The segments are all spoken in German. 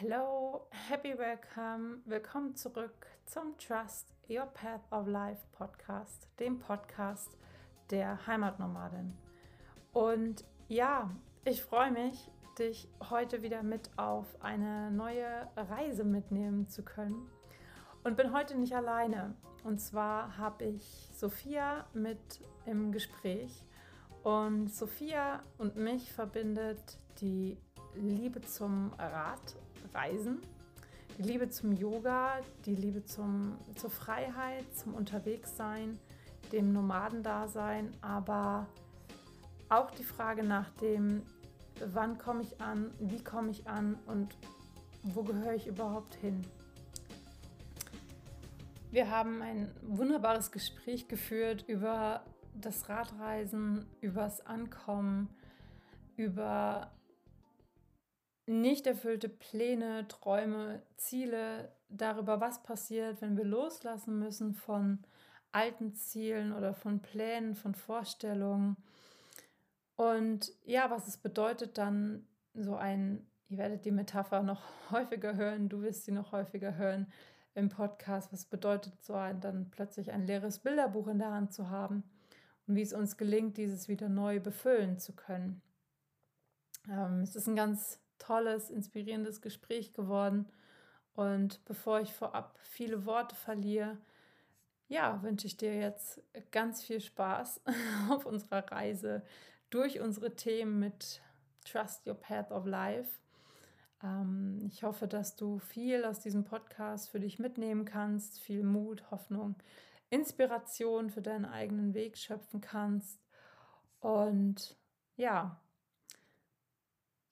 Hello, happy welcome, willkommen zurück zum Trust Your Path of Life Podcast, dem Podcast der Heimatnomadin. Und ja, ich freue mich, dich heute wieder mit auf eine neue Reise mitnehmen zu können. Und bin heute nicht alleine. Und zwar habe ich Sophia mit im Gespräch. Und Sophia und mich verbindet die Liebe zum Rad Reisen, die Liebe zum Yoga, die Liebe zum, zur Freiheit, zum Unterwegssein, dem Nomadendasein, aber auch die Frage nach dem, wann komme ich an, wie komme ich an und wo gehöre ich überhaupt hin. Wir haben ein wunderbares Gespräch geführt über das Radreisen, übers Ankommen, über nicht erfüllte Pläne, Träume, Ziele darüber, was passiert, wenn wir loslassen müssen von alten Zielen oder von Plänen, von Vorstellungen. Und ja, was es bedeutet dann so ein, ihr werdet die Metapher noch häufiger hören, du wirst sie noch häufiger hören im Podcast, was bedeutet so ein, dann plötzlich ein leeres Bilderbuch in der Hand zu haben und wie es uns gelingt, dieses wieder neu befüllen zu können. Ähm, es ist ein ganz tolles, inspirierendes Gespräch geworden. Und bevor ich vorab viele Worte verliere, ja, wünsche ich dir jetzt ganz viel Spaß auf unserer Reise durch unsere Themen mit Trust Your Path of Life. Ähm, ich hoffe, dass du viel aus diesem Podcast für dich mitnehmen kannst, viel Mut, Hoffnung, Inspiration für deinen eigenen Weg schöpfen kannst. Und ja,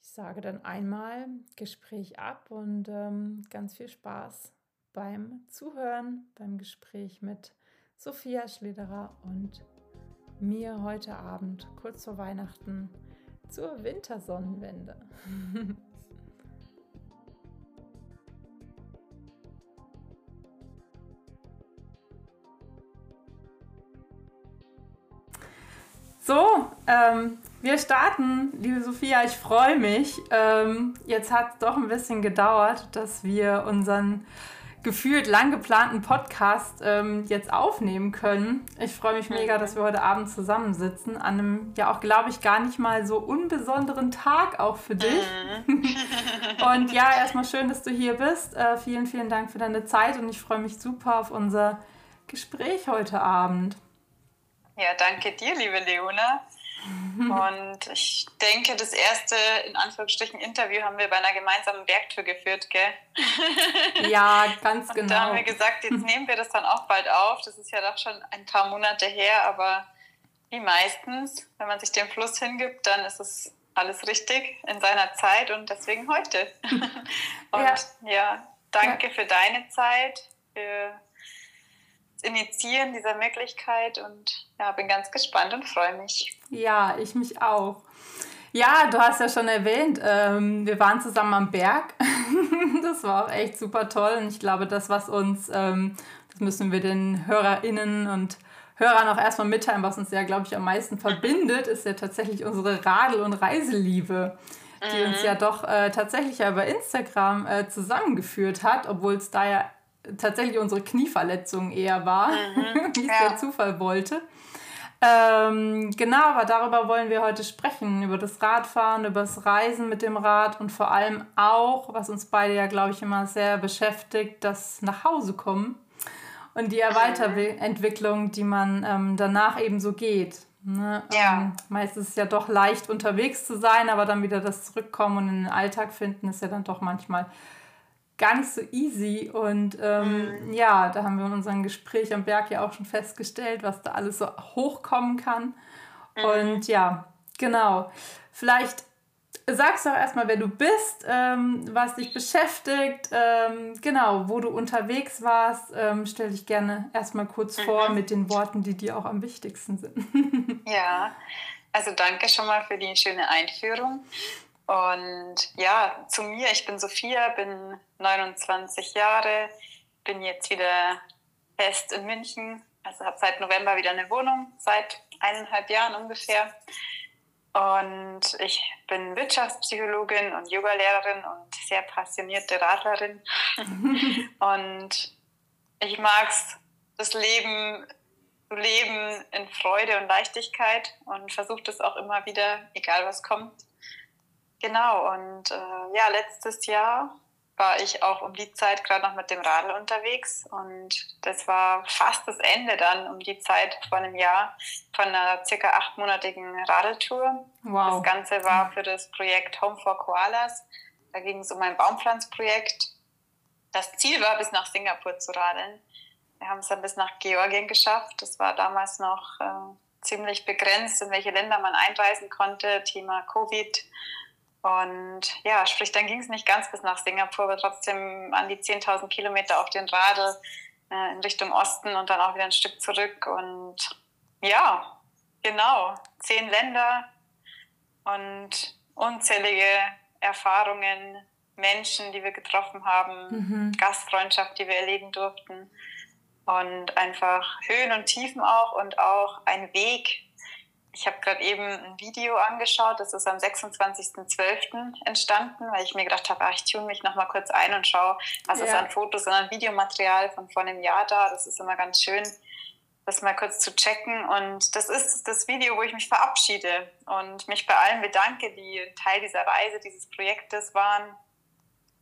ich sage dann einmal Gespräch ab und ähm, ganz viel Spaß beim Zuhören, beim Gespräch mit Sophia Schlederer und mir heute Abend kurz vor Weihnachten zur Wintersonnenwende. so, ähm, wir starten, liebe Sophia, ich freue mich. Ähm, jetzt hat es doch ein bisschen gedauert, dass wir unseren gefühlt lang geplanten Podcast ähm, jetzt aufnehmen können. Ich freue mich mega, dass wir heute Abend zusammensitzen, an einem ja auch, glaube ich, gar nicht mal so unbesonderen Tag auch für dich. Mhm. und ja, erstmal schön, dass du hier bist. Äh, vielen, vielen Dank für deine Zeit und ich freue mich super auf unser Gespräch heute Abend. Ja, danke dir, liebe Leona. Und ich denke, das erste, in Anführungsstrichen, Interview haben wir bei einer gemeinsamen Bergtour geführt, gell? Ja, ganz genau. Und da haben wir gesagt, jetzt nehmen wir das dann auch bald auf. Das ist ja doch schon ein paar Monate her, aber wie meistens, wenn man sich dem Fluss hingibt, dann ist es alles richtig in seiner Zeit und deswegen heute. Und ja, ja danke ja. für deine Zeit, für Initiieren dieser Möglichkeit und ja, bin ganz gespannt und freue mich. Ja, ich mich auch. Ja, du hast ja schon erwähnt, ähm, wir waren zusammen am Berg. das war auch echt super toll und ich glaube, das, was uns, ähm, das müssen wir den HörerInnen und Hörern auch erstmal mitteilen, was uns ja, glaube ich, am meisten verbindet, ist ja tatsächlich unsere Radel- und Reiseliebe die mhm. uns ja doch äh, tatsächlich ja über Instagram äh, zusammengeführt hat, obwohl es da ja tatsächlich unsere Knieverletzung eher war, mhm, wie es ja. der Zufall wollte. Ähm, genau, aber darüber wollen wir heute sprechen, über das Radfahren, über das Reisen mit dem Rad und vor allem auch, was uns beide ja, glaube ich, immer sehr beschäftigt, das Nachhausekommen und die Weiterentwicklung, die man ähm, danach eben so geht. Ne? Ja. Ähm, meist ist es ja doch leicht unterwegs zu sein, aber dann wieder das Zurückkommen und in den Alltag finden ist ja dann doch manchmal gar nicht so easy. Und ähm, mhm. ja, da haben wir in unserem Gespräch am Berg ja auch schon festgestellt, was da alles so hochkommen kann. Mhm. Und ja, genau. Vielleicht sagst du auch erstmal, wer du bist, ähm, was dich beschäftigt, ähm, genau, wo du unterwegs warst. Ähm, stell dich gerne erstmal kurz mhm. vor mit den Worten, die dir auch am wichtigsten sind. ja, also danke schon mal für die schöne Einführung. Und ja, zu mir, ich bin Sophia, bin 29 Jahre, bin jetzt wieder fest in München, also habe seit November wieder eine Wohnung, seit eineinhalb Jahren ungefähr. Und ich bin Wirtschaftspsychologin und Yogalehrerin und sehr passionierte Radlerin. und ich mag es, das Leben zu leben in Freude und Leichtigkeit und versuche das auch immer wieder, egal was kommt. Genau, und äh, ja, letztes Jahr war ich auch um die Zeit gerade noch mit dem Radl unterwegs und das war fast das Ende dann um die Zeit vor einem Jahr von einer circa achtmonatigen Radeltour. Wow. Das Ganze war für das Projekt Home for Koalas. Da ging es um ein Baumpflanzprojekt. Das Ziel war, bis nach Singapur zu radeln. Wir haben es dann bis nach Georgien geschafft. Das war damals noch äh, ziemlich begrenzt, in welche Länder man einreisen konnte. Thema Covid und ja, sprich, dann ging es nicht ganz bis nach Singapur, aber trotzdem an die 10.000 Kilometer auf den Radl äh, in Richtung Osten und dann auch wieder ein Stück zurück. Und ja, genau, zehn Länder und unzählige Erfahrungen, Menschen, die wir getroffen haben, mhm. Gastfreundschaft, die wir erleben durften und einfach Höhen und Tiefen auch und auch ein Weg, ich habe gerade eben ein Video angeschaut, das ist am 26.12. entstanden, weil ich mir gedacht habe, ich tune mich noch mal kurz ein und schaue, was ja. ist an Fotos und an Videomaterial von vor einem Jahr da. Das ist immer ganz schön, das mal kurz zu checken. Und das ist das Video, wo ich mich verabschiede und mich bei allen bedanke, die Teil dieser Reise, dieses Projektes waren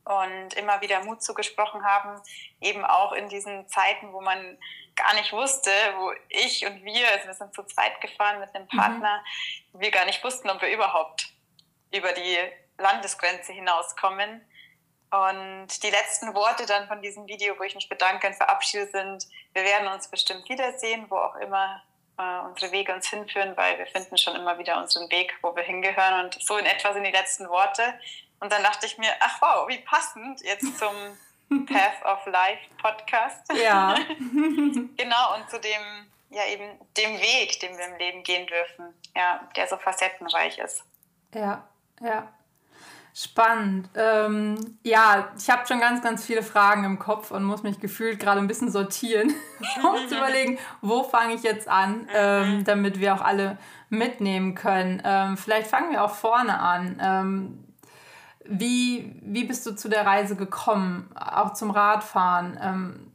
und immer wieder Mut zugesprochen haben, eben auch in diesen Zeiten, wo man gar nicht wusste, wo ich und wir, also wir sind zu zweit gefahren mit einem mhm. Partner, mhm. wir gar nicht wussten, ob wir überhaupt über die Landesgrenze hinauskommen. Und die letzten Worte dann von diesem Video, wo ich mich bedanke und verabschiede, sind, wir werden uns bestimmt wiedersehen, wo auch immer äh, unsere Wege uns hinführen, weil wir finden schon immer wieder unseren Weg, wo wir hingehören. Und so in etwa sind die letzten Worte. Und dann dachte ich mir, ach wow, wie passend jetzt zum Path of Life Podcast. Ja. genau, und zu dem, ja, eben dem Weg, den wir im Leben gehen dürfen, ja, der so facettenreich ist. Ja, ja. Spannend. Ähm, ja, ich habe schon ganz, ganz viele Fragen im Kopf und muss mich gefühlt gerade ein bisschen sortieren, um zu überlegen, wo fange ich jetzt an, ähm, mhm. damit wir auch alle mitnehmen können. Ähm, vielleicht fangen wir auch vorne an. Wie, wie bist du zu der Reise gekommen, auch zum Radfahren? Ähm,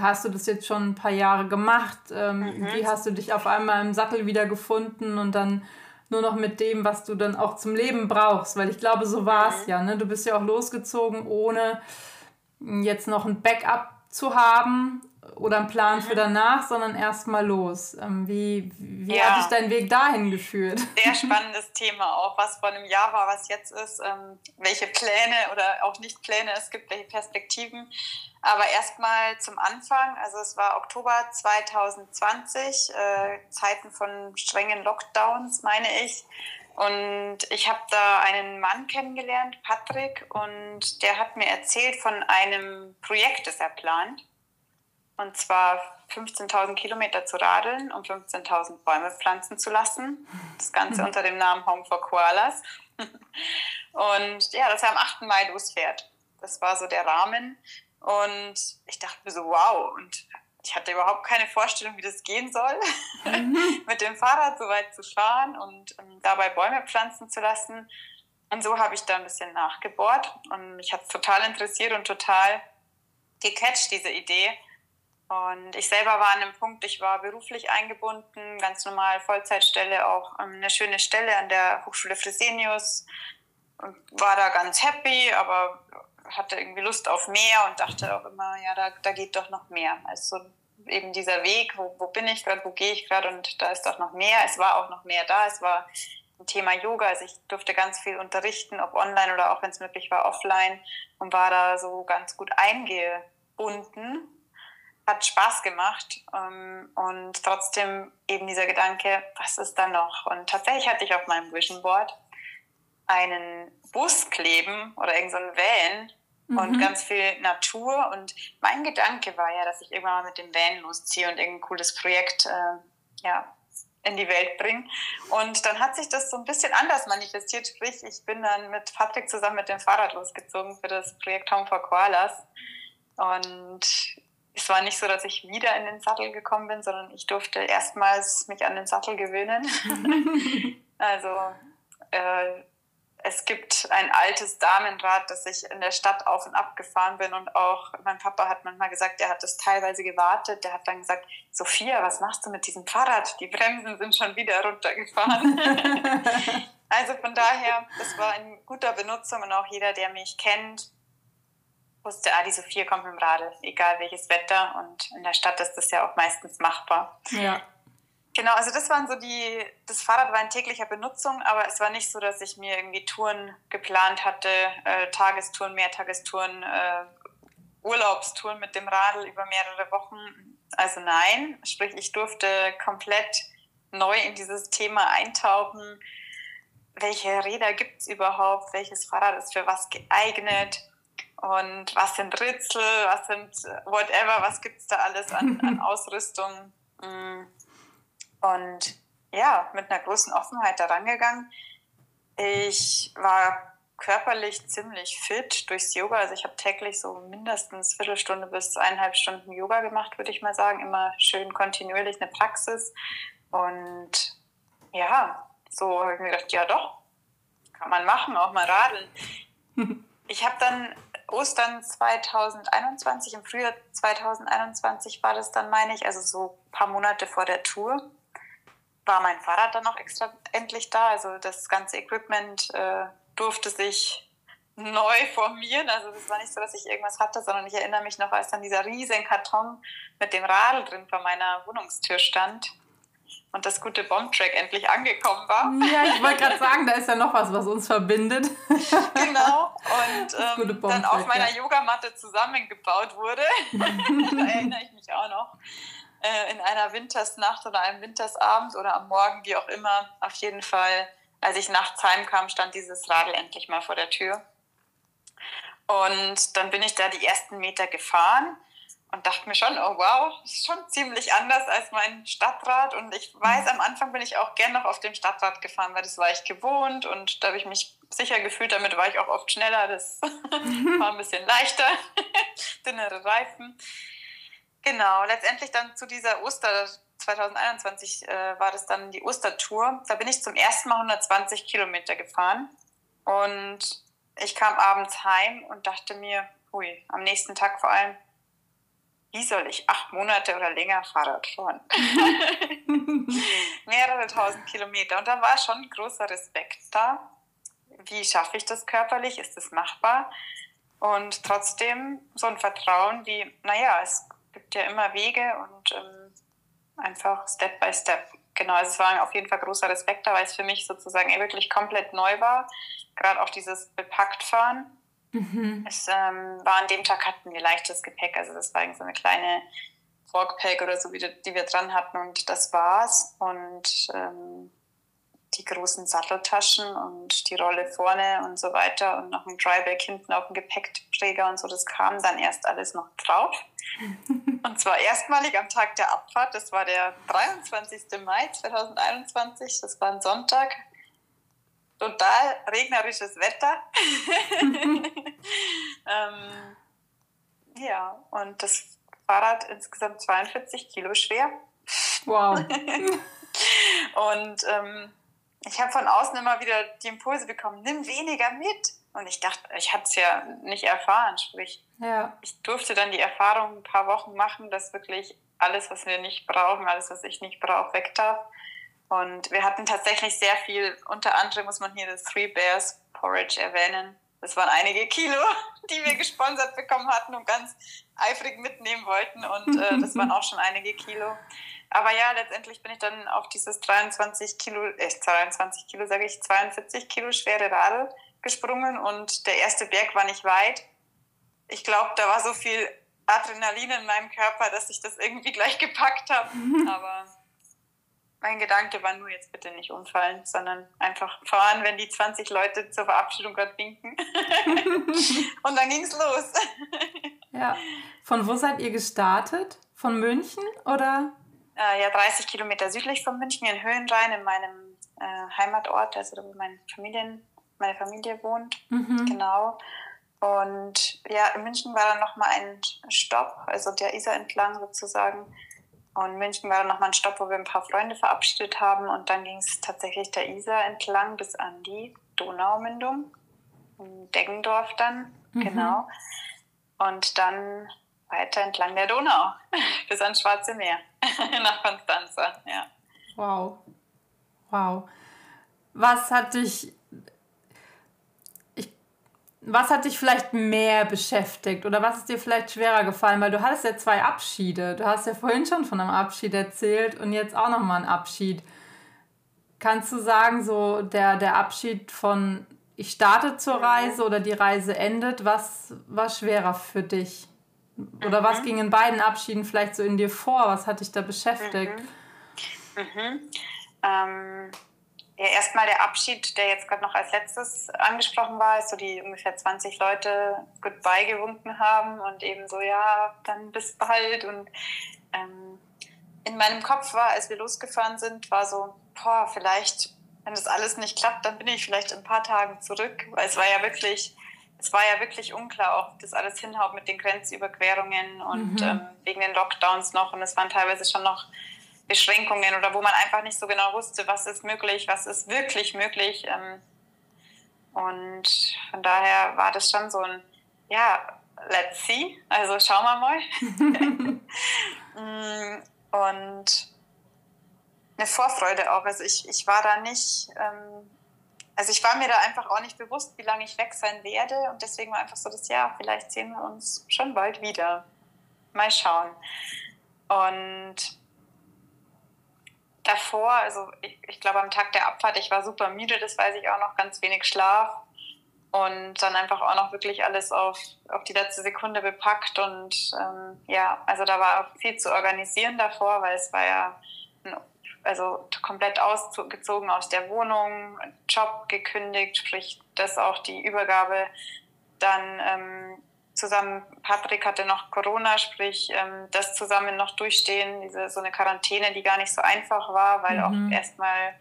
hast du das jetzt schon ein paar Jahre gemacht? Ähm, mhm. Wie hast du dich auf einmal im Sattel wieder gefunden und dann nur noch mit dem, was du dann auch zum Leben brauchst? Weil ich glaube, so war es mhm. ja. Ne? Du bist ja auch losgezogen, ohne jetzt noch ein Backup zu haben oder einen Plan mhm. für danach, sondern erstmal los. Ähm, wie wie ja. hat dich dein Weg dahin geführt? Sehr spannendes Thema auch, was vor einem Jahr war, was jetzt ist, ähm, welche Pläne oder auch nicht Pläne es gibt, welche Perspektiven. Aber erstmal zum Anfang, also es war Oktober 2020, äh, Zeiten von strengen Lockdowns, meine ich. Und ich habe da einen Mann kennengelernt, Patrick, und der hat mir erzählt von einem Projekt, das er plant. Und zwar 15.000 Kilometer zu radeln, um 15.000 Bäume pflanzen zu lassen. Das Ganze unter dem Namen Home for Koalas. Und ja, dass er am 8. Mai losfährt. Das war so der Rahmen. Und ich dachte mir so, wow. Und ich hatte überhaupt keine Vorstellung, wie das gehen soll, mhm. mit dem Fahrrad so weit zu fahren und um, dabei Bäume pflanzen zu lassen. Und so habe ich da ein bisschen nachgebohrt. Und mich hat es total interessiert und total gecatcht, diese Idee und ich selber war an einem Punkt, ich war beruflich eingebunden, ganz normal Vollzeitstelle, auch ähm, eine schöne Stelle an der Hochschule Fresenius. Und war da ganz happy, aber hatte irgendwie Lust auf mehr und dachte auch immer, ja, da, da geht doch noch mehr. Also eben dieser Weg, wo, wo bin ich gerade, wo gehe ich gerade und da ist doch noch mehr. Es war auch noch mehr da. Es war ein Thema Yoga. Also ich durfte ganz viel unterrichten, ob online oder auch wenn es möglich war, offline und war da so ganz gut eingebunden hat Spaß gemacht ähm, und trotzdem eben dieser Gedanke, was ist da noch? Und tatsächlich hatte ich auf meinem Vision Board einen Bus kleben oder irgendein so Van mhm. und ganz viel Natur und mein Gedanke war ja, dass ich irgendwann mal mit dem Van losziehe und irgendein cooles Projekt äh, ja, in die Welt bringe. Und dann hat sich das so ein bisschen anders manifestiert, sprich ich bin dann mit Patrick zusammen mit dem Fahrrad losgezogen für das Projekt Home for Koalas und es war nicht so, dass ich wieder in den Sattel gekommen bin, sondern ich durfte erstmals mich an den Sattel gewöhnen. Also äh, es gibt ein altes Damenrad, das ich in der Stadt auf und ab gefahren bin und auch mein Papa hat manchmal gesagt, er hat das teilweise gewartet. Der hat dann gesagt, Sophia, was machst du mit diesem Fahrrad? Die Bremsen sind schon wieder runtergefahren. also von daher, das war in guter Benutzung und auch jeder, der mich kennt, wusste, ah, die Sophia kommt mit dem Radl, egal welches Wetter und in der Stadt ist das ja auch meistens machbar. Ja. Genau, also das waren so die, das Fahrrad war in täglicher Benutzung, aber es war nicht so, dass ich mir irgendwie Touren geplant hatte, äh, Tagestouren, Mehrtagestouren, äh, Urlaubstouren mit dem Radl über mehrere Wochen. Also nein, sprich, ich durfte komplett neu in dieses Thema eintauchen. Welche Räder gibt es überhaupt? Welches Fahrrad ist für was geeignet? Und was sind Ritzel? Was sind whatever? Was gibt es da alles an, an Ausrüstung? Mm. Und ja, mit einer großen Offenheit daran gegangen. Ich war körperlich ziemlich fit durchs Yoga. Also ich habe täglich so mindestens Viertelstunde bis eineinhalb Stunden Yoga gemacht, würde ich mal sagen. Immer schön kontinuierlich eine Praxis. Und ja, so habe ich mir gedacht, ja doch, kann man machen, auch mal radeln. ich habe dann Ostern 2021, im Frühjahr 2021 war das dann, meine ich, also so ein paar Monate vor der Tour war mein Fahrrad dann auch extra endlich da. Also das ganze Equipment äh, durfte sich neu formieren. Also das war nicht so, dass ich irgendwas hatte, sondern ich erinnere mich noch, als dann dieser riesen Karton mit dem Radl drin vor meiner Wohnungstür stand und das gute Bombtrack endlich angekommen war. Ja, ich wollte gerade sagen, da ist ja noch was, was uns verbindet. Genau. Und ähm, dann auf meiner ja. Yogamatte zusammengebaut wurde. da erinnere ich mich auch noch äh, in einer Wintersnacht oder einem Wintersabend oder am Morgen, wie auch immer. Auf jeden Fall, als ich nachts heimkam, stand dieses Radl endlich mal vor der Tür. Und dann bin ich da die ersten Meter gefahren und dachte mir schon, oh wow, das ist schon ziemlich anders als mein Stadtrad. Und ich weiß, am Anfang bin ich auch gern noch auf dem Stadtrad gefahren, weil das war ich gewohnt und da habe ich mich sicher gefühlt. Damit war ich auch oft schneller. Das war ein bisschen leichter, dünnere Reifen. Genau, letztendlich dann zu dieser Oster 2021 äh, war das dann die Ostertour. Da bin ich zum ersten Mal 120 Kilometer gefahren und ich kam abends heim und dachte mir, hui, am nächsten Tag vor allem, wie soll ich acht Monate oder länger Fahrrad fahren? Mehrere tausend Kilometer. Und da war schon großer Respekt da. Wie schaffe ich das körperlich? Ist das machbar? Und trotzdem so ein Vertrauen wie, naja, es gibt ja immer Wege und ähm, einfach Step by Step. Genau, also es war auf jeden Fall großer Respekt da, weil es für mich sozusagen wirklich komplett neu war. Gerade auch dieses Bepacktfahren. Mhm. Es ähm, war an dem Tag hatten wir leichtes Gepäck, also das war so eine kleine Forkpack oder so, die, wir dran hatten und das war's. Und ähm, die großen Satteltaschen und die Rolle vorne und so weiter und noch ein Dryback hinten auf dem Gepäckträger und so, das kam dann erst alles noch drauf. Und zwar erstmalig am Tag der Abfahrt, das war der 23. Mai 2021, das war ein Sonntag. Total regnerisches Wetter. ähm, ja, und das Fahrrad insgesamt 42 Kilo schwer. Wow. und ähm, ich habe von außen immer wieder die Impulse bekommen, nimm weniger mit. Und ich dachte, ich hatte es ja nicht erfahren. Sprich, ja. ich durfte dann die Erfahrung ein paar Wochen machen, dass wirklich alles, was wir nicht brauchen, alles, was ich nicht brauche, weg darf. Und wir hatten tatsächlich sehr viel, unter anderem muss man hier das Three Bears Porridge erwähnen. Das waren einige Kilo, die wir gesponsert bekommen hatten und ganz eifrig mitnehmen wollten. Und äh, das waren auch schon einige Kilo. Aber ja, letztendlich bin ich dann auf dieses 23 Kilo, äh, 22 Kilo sage ich, 42 Kilo schwere Radl gesprungen und der erste Berg war nicht weit. Ich glaube, da war so viel Adrenalin in meinem Körper, dass ich das irgendwie gleich gepackt habe. Aber mein Gedanke war nur jetzt bitte nicht umfallen, sondern einfach fahren, wenn die 20 Leute zur Verabschiedung gerade winken. und dann ging es los. ja. Von wo seid ihr gestartet? Von München oder? äh, ja 30 Kilometer südlich von München in Höhenrhein, in meinem äh, Heimatort, also da wo mein Familien, meine Familie wohnt. Mhm. Genau. Und ja, in München war dann nochmal ein Stopp, also der Isar entlang sozusagen. Und München war dann nochmal ein Stopp, wo wir ein paar Freunde verabschiedet haben. Und dann ging es tatsächlich der Isar entlang bis an die Donaumündung. Deggendorf dann, mhm. genau. Und dann weiter entlang der Donau bis ans Schwarze Meer nach Konstanza, ja. Wow. Wow. Was hat dich was hat dich vielleicht mehr beschäftigt oder was ist dir vielleicht schwerer gefallen? Weil du hattest ja zwei Abschiede. Du hast ja vorhin schon von einem Abschied erzählt und jetzt auch nochmal einen Abschied. Kannst du sagen, so der, der Abschied von ich starte zur Reise oder die Reise endet, was war schwerer für dich? Oder mhm. was ging in beiden Abschieden vielleicht so in dir vor? Was hat dich da beschäftigt? Mhm. Mhm. Ähm ja, erstmal der Abschied, der jetzt gerade noch als letztes angesprochen war, ist so die ungefähr 20 Leute Goodbye gewunken haben und eben so, ja, dann bis bald. Und ähm, in meinem Kopf war, als wir losgefahren sind, war so, boah, vielleicht, wenn das alles nicht klappt, dann bin ich vielleicht in ein paar Tagen zurück. Weil es war ja wirklich, es war ja wirklich unklar, ob das alles hinhaut mit den Grenzüberquerungen und mhm. ähm, wegen den Lockdowns noch. Und es waren teilweise schon noch Beschränkungen oder wo man einfach nicht so genau wusste, was ist möglich, was ist wirklich möglich. Ähm, und von daher war das schon so ein, ja, let's see, also schauen wir mal. Mm, und eine Vorfreude auch. Also ich, ich war da nicht, ähm, also ich war mir da einfach auch nicht bewusst, wie lange ich weg sein werde. Und deswegen war einfach so das, ja, vielleicht sehen wir uns schon bald wieder. Mal schauen. Und davor, also ich, ich glaube am Tag der Abfahrt, ich war super müde, das weiß ich auch noch, ganz wenig Schlaf und dann einfach auch noch wirklich alles auf, auf die letzte Sekunde bepackt und ähm, ja, also da war auch viel zu organisieren davor, weil es war ja ein, also komplett ausgezogen aus der Wohnung, Job gekündigt, sprich das auch die Übergabe dann ähm, zusammen, Patrick hatte noch Corona, sprich ähm, das zusammen noch durchstehen, diese so eine Quarantäne, die gar nicht so einfach war, weil mhm. auch erstmal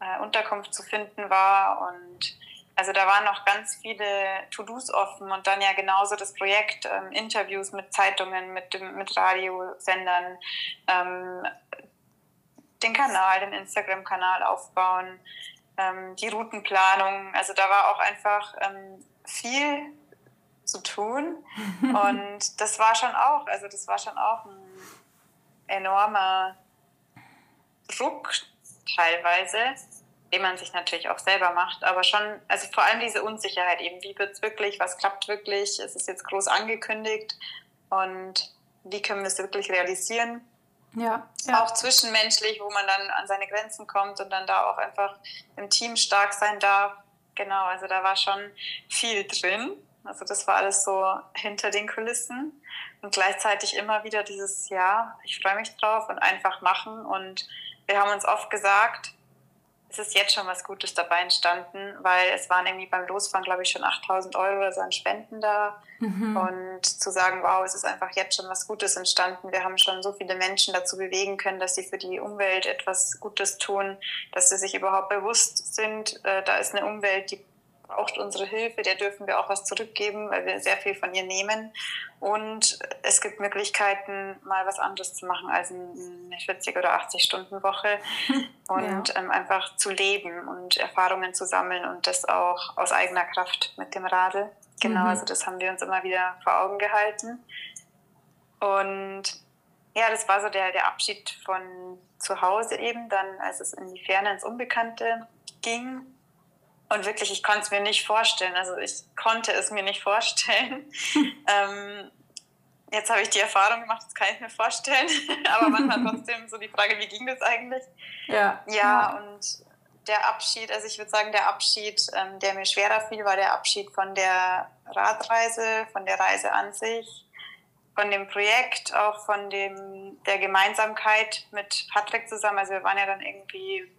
äh, Unterkunft zu finden war und also da waren noch ganz viele To-Dos offen und dann ja genauso das Projekt, ähm, Interviews mit Zeitungen, mit, mit Radiosendern, ähm, den Kanal, den Instagram-Kanal aufbauen, ähm, die Routenplanung. Also da war auch einfach ähm, viel zu tun. Und das war schon auch, also das war schon auch ein enormer Druck teilweise, den man sich natürlich auch selber macht, aber schon, also vor allem diese Unsicherheit eben, wie wird es wirklich, was klappt wirklich, ist es jetzt groß angekündigt und wie können wir es wirklich realisieren. Ja, ja. Auch zwischenmenschlich, wo man dann an seine Grenzen kommt und dann da auch einfach im Team stark sein darf. Genau, also da war schon viel drin. Also das war alles so hinter den Kulissen und gleichzeitig immer wieder dieses Ja, ich freue mich drauf und einfach machen. Und wir haben uns oft gesagt, es ist jetzt schon was Gutes dabei entstanden, weil es waren irgendwie beim Losfahren, glaube ich, schon 8000 Euro oder so an Spenden da. Mhm. Und zu sagen, wow, es ist einfach jetzt schon was Gutes entstanden. Wir haben schon so viele Menschen dazu bewegen können, dass sie für die Umwelt etwas Gutes tun, dass sie sich überhaupt bewusst sind, äh, da ist eine Umwelt, die braucht unsere Hilfe, der dürfen wir auch was zurückgeben, weil wir sehr viel von ihr nehmen. Und es gibt Möglichkeiten, mal was anderes zu machen als eine 40 oder 80 Stunden Woche und ja. ähm, einfach zu leben und Erfahrungen zu sammeln und das auch aus eigener Kraft mit dem Radl. Genau, mhm. also das haben wir uns immer wieder vor Augen gehalten. Und ja, das war so der, der Abschied von zu Hause eben, dann als es in die Ferne, ins Unbekannte ging und wirklich, ich konnte es mir nicht vorstellen. Also ich konnte es mir nicht vorstellen. ähm, jetzt habe ich die Erfahrung gemacht, das kann ich mir vorstellen. Aber manchmal trotzdem so die Frage, wie ging das eigentlich? Ja. Ja, ja. und der Abschied, also ich würde sagen, der Abschied, ähm, der mir schwerer fiel, war der Abschied von der Radreise, von der Reise an sich, von dem Projekt, auch von dem, der Gemeinsamkeit mit Patrick zusammen. Also wir waren ja dann irgendwie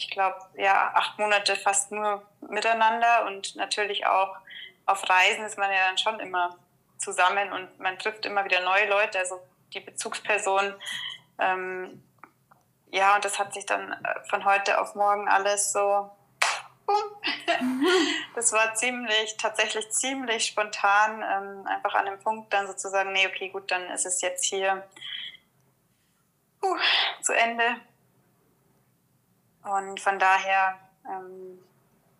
ich glaube, ja, acht Monate fast nur miteinander und natürlich auch auf Reisen ist man ja dann schon immer zusammen und man trifft immer wieder neue Leute, also die Bezugsperson. Ähm, ja, und das hat sich dann äh, von heute auf morgen alles so. das war ziemlich, tatsächlich ziemlich spontan, ähm, einfach an dem Punkt dann sozusagen, nee, okay, gut, dann ist es jetzt hier uh, zu Ende. Und von daher, ähm,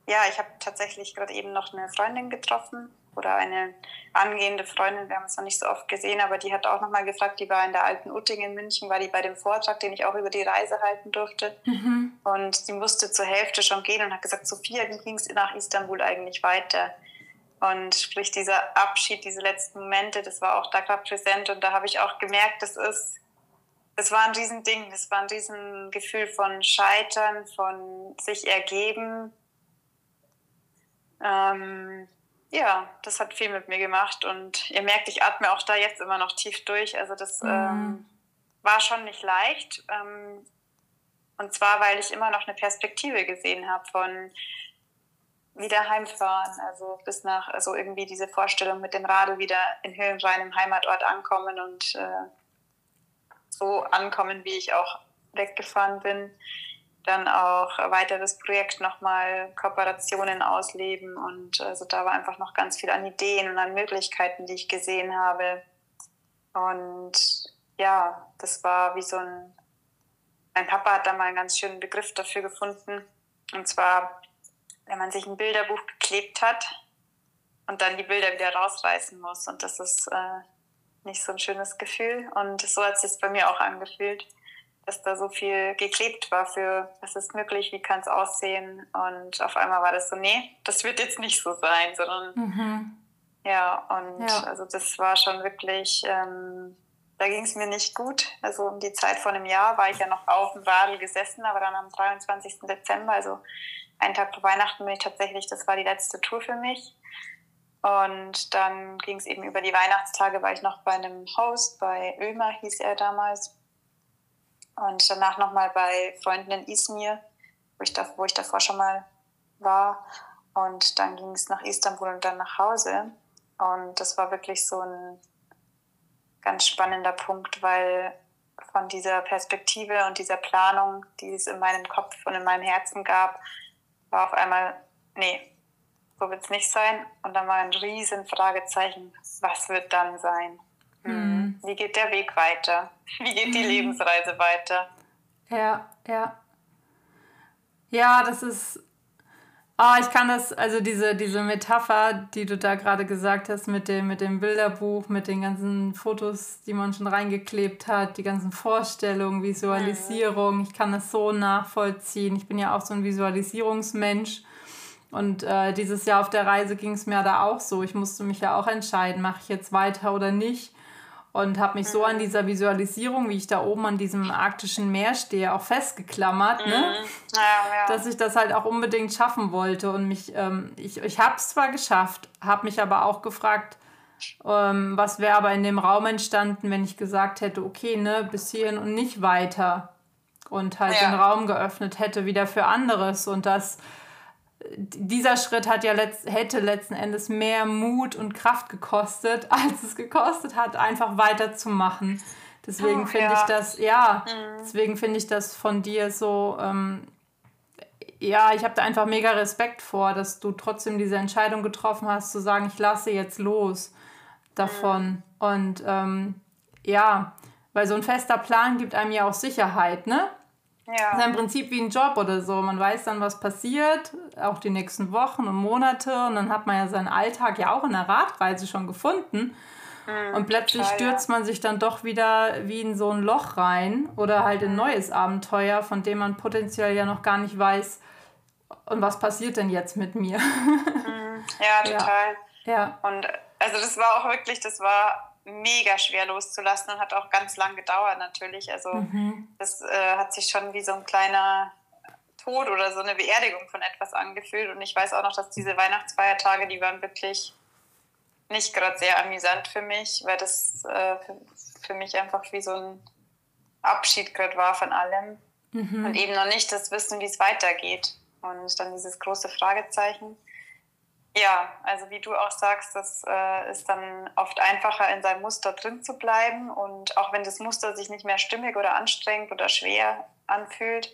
ja, ich habe tatsächlich gerade eben noch eine Freundin getroffen oder eine angehende Freundin, wir haben es noch nicht so oft gesehen, aber die hat auch nochmal gefragt, die war in der alten Utting in München, war die bei dem Vortrag, den ich auch über die Reise halten durfte. Mhm. Und die musste zur Hälfte schon gehen und hat gesagt, Sophia, wie ging es nach Istanbul eigentlich weiter? Und sprich, dieser Abschied, diese letzten Momente, das war auch da gerade präsent und da habe ich auch gemerkt, das ist, das war ein Riesending, das war ein Riesengefühl von Scheitern, von sich ergeben. Ähm, ja, das hat viel mit mir gemacht und ihr merkt, ich atme auch da jetzt immer noch tief durch. Also das mhm. ähm, war schon nicht leicht. Ähm, und zwar, weil ich immer noch eine Perspektive gesehen habe von wieder heimfahren, also bis nach, also irgendwie diese Vorstellung mit dem Radl wieder in Höhenrein im Heimatort ankommen und äh, so ankommen, wie ich auch weggefahren bin. Dann auch weiteres Projekt nochmal Kooperationen ausleben und also da war einfach noch ganz viel an Ideen und an Möglichkeiten, die ich gesehen habe. Und ja, das war wie so ein, mein Papa hat da mal einen ganz schönen Begriff dafür gefunden. Und zwar wenn man sich ein Bilderbuch geklebt hat und dann die Bilder wieder rausreißen muss. Und das ist äh, nicht so ein schönes Gefühl. Und so hat es sich bei mir auch angefühlt, dass da so viel geklebt war für, was ist möglich, wie kann es aussehen. Und auf einmal war das so, nee, das wird jetzt nicht so sein, sondern mhm. ja, und ja. also das war schon wirklich. Ähm, da ging es mir nicht gut. Also um die Zeit vor einem Jahr war ich ja noch auf dem Radl gesessen, aber dann am 23. Dezember, also einen Tag vor Weihnachten bin ich tatsächlich, das war die letzte Tour für mich. Und dann ging es eben über die Weihnachtstage, war ich noch bei einem Host, bei Ömer hieß er damals. Und danach nochmal bei Freunden in Izmir, wo ich, da, wo ich davor schon mal war. Und dann ging es nach Istanbul und dann nach Hause. Und das war wirklich so ein ganz spannender Punkt, weil von dieser Perspektive und dieser Planung, die es in meinem Kopf und in meinem Herzen gab, war auf einmal, nee, so wird es nicht sein. Und dann war ein riesen Fragezeichen, was wird dann sein? Mhm. Wie geht der Weg weiter? Wie geht die mhm. Lebensreise weiter? Ja, ja. Ja, das ist Ah, ich kann das, also diese, diese Metapher, die du da gerade gesagt hast, mit dem, mit dem Bilderbuch, mit den ganzen Fotos, die man schon reingeklebt hat, die ganzen Vorstellungen, Visualisierung, ich kann das so nachvollziehen. Ich bin ja auch so ein Visualisierungsmensch. Und äh, dieses Jahr auf der Reise ging es mir da auch so. Ich musste mich ja auch entscheiden, mache ich jetzt weiter oder nicht und habe mich so an mhm. dieser Visualisierung, wie ich da oben an diesem arktischen Meer stehe, auch festgeklammert, ne? Mhm. Ja, ja. dass ich das halt auch unbedingt schaffen wollte. Und mich, ähm, ich, ich habe es zwar geschafft, habe mich aber auch gefragt, ähm, was wäre aber in dem Raum entstanden, wenn ich gesagt hätte, okay, ne, bis hierhin und nicht weiter. Und halt ja. den Raum geöffnet hätte wieder für anderes. Und das dieser Schritt hat ja letzt, hätte letzten Endes mehr Mut und Kraft gekostet, als es gekostet hat, einfach weiterzumachen. Deswegen oh, finde ja. ich das, ja, mhm. deswegen finde ich das von dir so, ähm, ja, ich habe da einfach mega Respekt vor, dass du trotzdem diese Entscheidung getroffen hast, zu sagen, ich lasse jetzt los davon. Mhm. Und ähm, ja, weil so ein fester Plan gibt einem ja auch Sicherheit, ne? Ja. Das ist im Prinzip wie ein Job oder so. Man weiß dann, was passiert, auch die nächsten Wochen und Monate. Und dann hat man ja seinen Alltag ja auch in der Radreise schon gefunden. Mhm, und plötzlich total, stürzt man sich dann doch wieder wie in so ein Loch rein oder halt in ein neues Abenteuer, von dem man potenziell ja noch gar nicht weiß, und was passiert denn jetzt mit mir? Mhm. Ja, total. Ja. ja. Und also das war auch wirklich, das war mega schwer loszulassen und hat auch ganz lang gedauert natürlich. Also mhm. das äh, hat sich schon wie so ein kleiner Tod oder so eine Beerdigung von etwas angefühlt. Und ich weiß auch noch, dass diese Weihnachtsfeiertage, die waren wirklich nicht gerade sehr amüsant für mich, weil das äh, für, für, mich einfach wie so ein Abschied gerade war von allem. Mhm. Und eben noch nicht das Wissen, wie es weitergeht. Und dann dieses große Fragezeichen. Ja, also wie du auch sagst, das äh, ist dann oft einfacher, in seinem Muster drin zu bleiben. Und auch wenn das Muster sich nicht mehr stimmig oder anstrengend oder schwer anfühlt,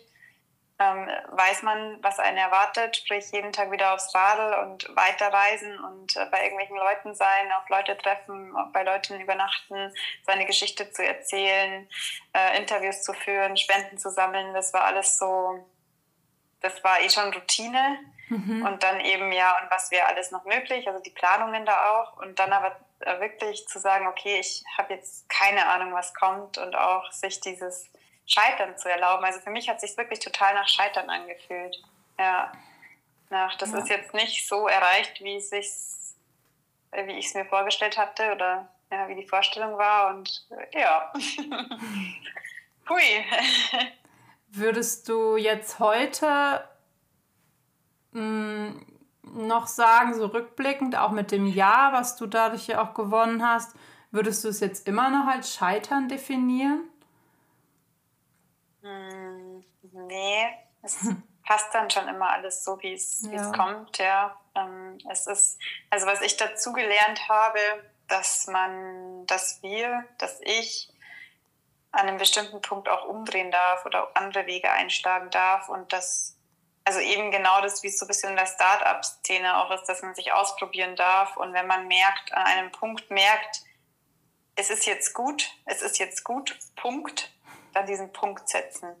ähm, weiß man, was einen erwartet, sprich jeden Tag wieder aufs Radl und weiterreisen und äh, bei irgendwelchen Leuten sein, auf Leute treffen, bei Leuten übernachten, seine Geschichte zu erzählen, äh, Interviews zu führen, Spenden zu sammeln. Das war alles so, das war eh schon Routine. Mhm. Und dann eben, ja, und was wäre alles noch möglich, also die Planungen da auch. Und dann aber äh, wirklich zu sagen, okay, ich habe jetzt keine Ahnung, was kommt und auch sich dieses Scheitern zu erlauben. Also für mich hat es sich wirklich total nach Scheitern angefühlt. Ja. Nach, das ja. ist jetzt nicht so erreicht, wie es sich, äh, wie ich es mir vorgestellt hatte oder ja, wie die Vorstellung war. Und äh, ja. Hui. Würdest du jetzt heute mh, hm, noch sagen, so rückblickend, auch mit dem Jahr, was du dadurch ja auch gewonnen hast, würdest du es jetzt immer noch als Scheitern definieren? Hm, nee, es passt dann schon immer alles so, wie es ja. kommt, ja. Ähm, es ist, also was ich dazu gelernt habe, dass man, dass wir, dass ich an einem bestimmten Punkt auch umdrehen darf oder andere Wege einschlagen darf und dass also eben genau das, wie es so ein bisschen in der Start-up-Szene auch ist, dass man sich ausprobieren darf und wenn man merkt, an einem Punkt merkt, es ist jetzt gut, es ist jetzt gut, Punkt, dann diesen Punkt setzen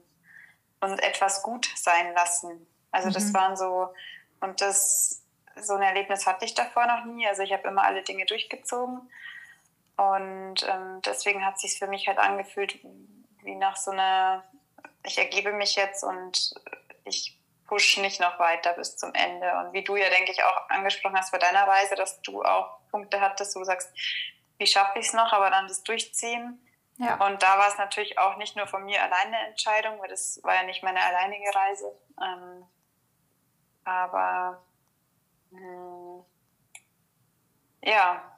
und etwas gut sein lassen. Also mhm. das waren so, und das, so ein Erlebnis hatte ich davor noch nie. Also ich habe immer alle Dinge durchgezogen. Und ähm, deswegen hat es sich für mich halt angefühlt, wie nach so einer, ich ergebe mich jetzt und ich push nicht noch weiter bis zum Ende. Und wie du ja, denke ich, auch angesprochen hast bei deiner Reise, dass du auch Punkte hattest, wo du sagst, wie schaffe ich es noch, aber dann das Durchziehen. Ja. Und da war es natürlich auch nicht nur von mir alleine eine Entscheidung, weil das war ja nicht meine alleinige Reise. Ähm, aber mh, hm, ja.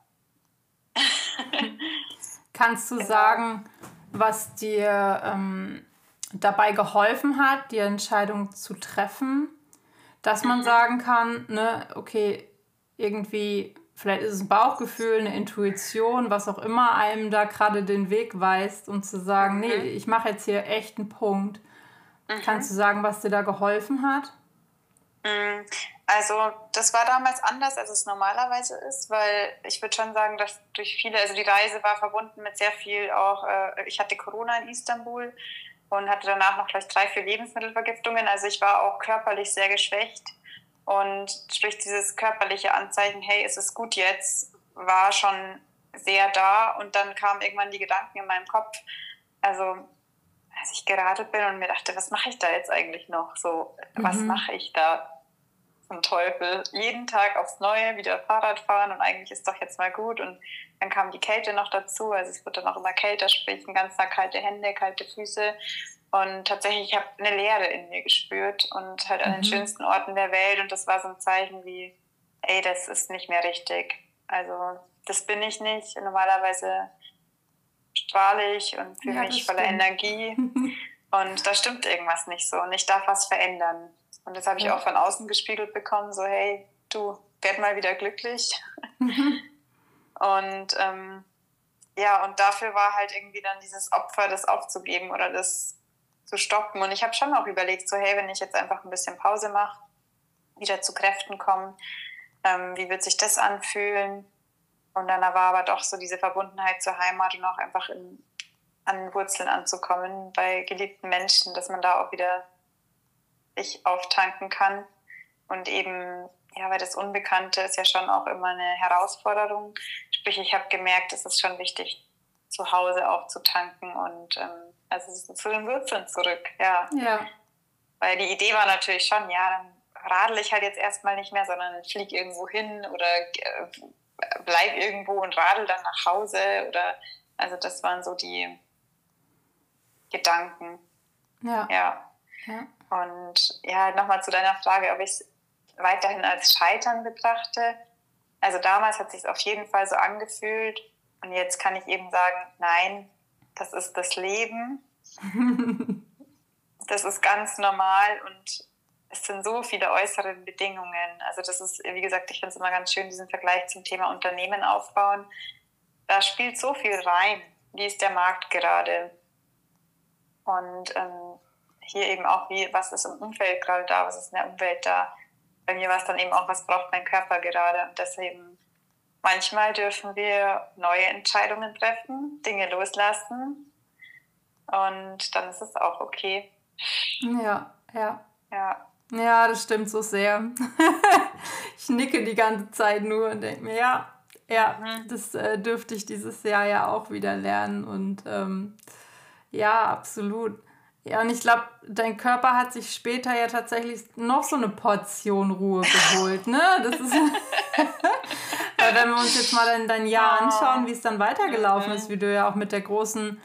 Kannst du genau. sagen, was dir ähm, dabei geholfen hat, die Entscheidung zu treffen, dass man mhm. sagen kann, ne, okay, irgendwie vielleicht ist es ein Bauchgefühl, eine Intuition, was auch immer einem da gerade den Weg weist und zu sagen, mhm. nee, ich mache jetzt hier echt einen Punkt. Mhm. Kannst du sagen, was dir da geholfen hat? Mhm. Also das war damals anders, als es normalerweise ist, weil ich würde schon sagen, dass durch viele, also die Reise war verbunden mit sehr viel auch, äh, ich hatte Corona in Istanbul und hatte danach noch gleich drei, vier Lebensmittelvergiftungen. Also ich war auch körperlich sehr geschwächt und sprich, dieses körperliche Anzeichen, hey, ist es gut jetzt, war schon sehr da. Und dann kamen irgendwann die Gedanken in meinem Kopf. Also, als ich geradelt bin und mir dachte, was mache ich da jetzt eigentlich noch? So, mhm. was mache ich da? Zum Teufel. Jeden Tag aufs Neue wieder Fahrrad fahren und eigentlich ist doch jetzt mal gut. Und dann kam die Kälte noch dazu. Also es wird dann auch immer kälter, sprich ein ganzer kalte Hände, kalte Füße. Und tatsächlich, ich habe eine Leere in mir gespürt und halt an mhm. den schönsten Orten der Welt. Und das war so ein Zeichen wie, ey, das ist nicht mehr richtig. Also das bin ich nicht. Normalerweise strahle ich und fühle ja, mich voller stimmt. Energie. und da stimmt irgendwas nicht so. Und ich darf was verändern. Und das habe ich auch von außen gespiegelt bekommen, so hey, du, werd mal wieder glücklich. Mhm. Und ähm, ja, und dafür war halt irgendwie dann dieses Opfer, das aufzugeben oder das zu stoppen. Und ich habe schon auch überlegt, so hey, wenn ich jetzt einfach ein bisschen Pause mache, wieder zu Kräften komme, ähm, wie wird sich das anfühlen? Und dann war aber doch so diese Verbundenheit zur Heimat und auch einfach in, an Wurzeln anzukommen bei geliebten Menschen, dass man da auch wieder sich auftanken kann. Und eben, ja, weil das Unbekannte ist ja schon auch immer eine Herausforderung. Sprich, ich habe gemerkt, es ist schon wichtig, zu Hause auch zu tanken und ähm, also zu den Wurzeln zurück, ja. Ja. Weil die Idee war natürlich schon, ja, dann radel ich halt jetzt erstmal nicht mehr, sondern fliege irgendwo hin oder äh, bleib irgendwo und radel dann nach Hause oder also das waren so die Gedanken. Ja. Ja. ja. Und ja, nochmal zu deiner Frage, ob ich es weiterhin als Scheitern betrachte. Also damals hat sich es auf jeden Fall so angefühlt und jetzt kann ich eben sagen, nein, das ist das Leben. das ist ganz normal und es sind so viele äußere Bedingungen. Also das ist, wie gesagt, ich finde es immer ganz schön, diesen Vergleich zum Thema Unternehmen aufbauen. Da spielt so viel rein. Wie ist der Markt gerade? Und ähm, hier eben auch, wie, was ist im Umfeld gerade da, was ist in der Umwelt da. Bei mir war es dann eben auch, was braucht mein Körper gerade. Und deswegen, manchmal dürfen wir neue Entscheidungen treffen, Dinge loslassen. Und dann ist es auch okay. Ja, ja. Ja. Ja, das stimmt so sehr. ich nicke die ganze Zeit nur und denke mir, ja, ja, mhm. das äh, dürfte ich dieses Jahr ja auch wieder lernen. Und ähm, ja, absolut. Ja, und ich glaube, dein Körper hat sich später ja tatsächlich noch so eine Portion Ruhe geholt, ne? Das ist. Weil wenn wir uns jetzt mal in dein Jahr anschauen, wie es dann weitergelaufen mhm. ist, wie du ja auch mit der großen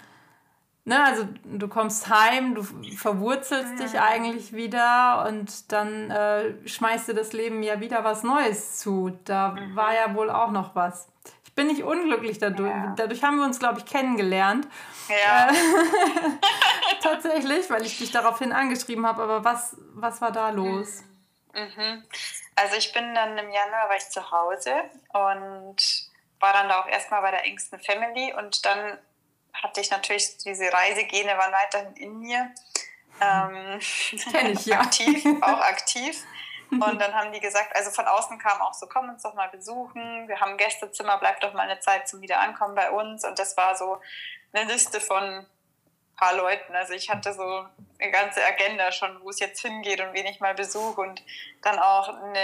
ne, also du kommst heim, du verwurzelst dich eigentlich wieder und dann äh, schmeißt dir das Leben ja wieder was Neues zu. Da mhm. war ja wohl auch noch was. Ich bin nicht unglücklich dadurch. Ja. Dadurch haben wir uns, glaube ich, kennengelernt. Ja. Äh, tatsächlich, weil ich dich daraufhin angeschrieben habe. Aber was, was war da los? Mhm. Also ich bin dann im Januar war ich zu Hause und war dann da auch erstmal bei der engsten Family und dann hatte ich natürlich, diese Reisegene waren weiterhin in mir. Ähm, Kenn ich, ja. aktiv, auch aktiv. Und dann haben die gesagt, also von außen kam auch so, komm uns doch mal besuchen, wir haben Gästezimmer, bleib doch mal eine Zeit zum Wiederankommen bei uns. Und das war so eine Liste von ein paar Leuten. Also ich hatte so eine ganze Agenda schon, wo es jetzt hingeht und wen ich mal besuche. Und dann auch eine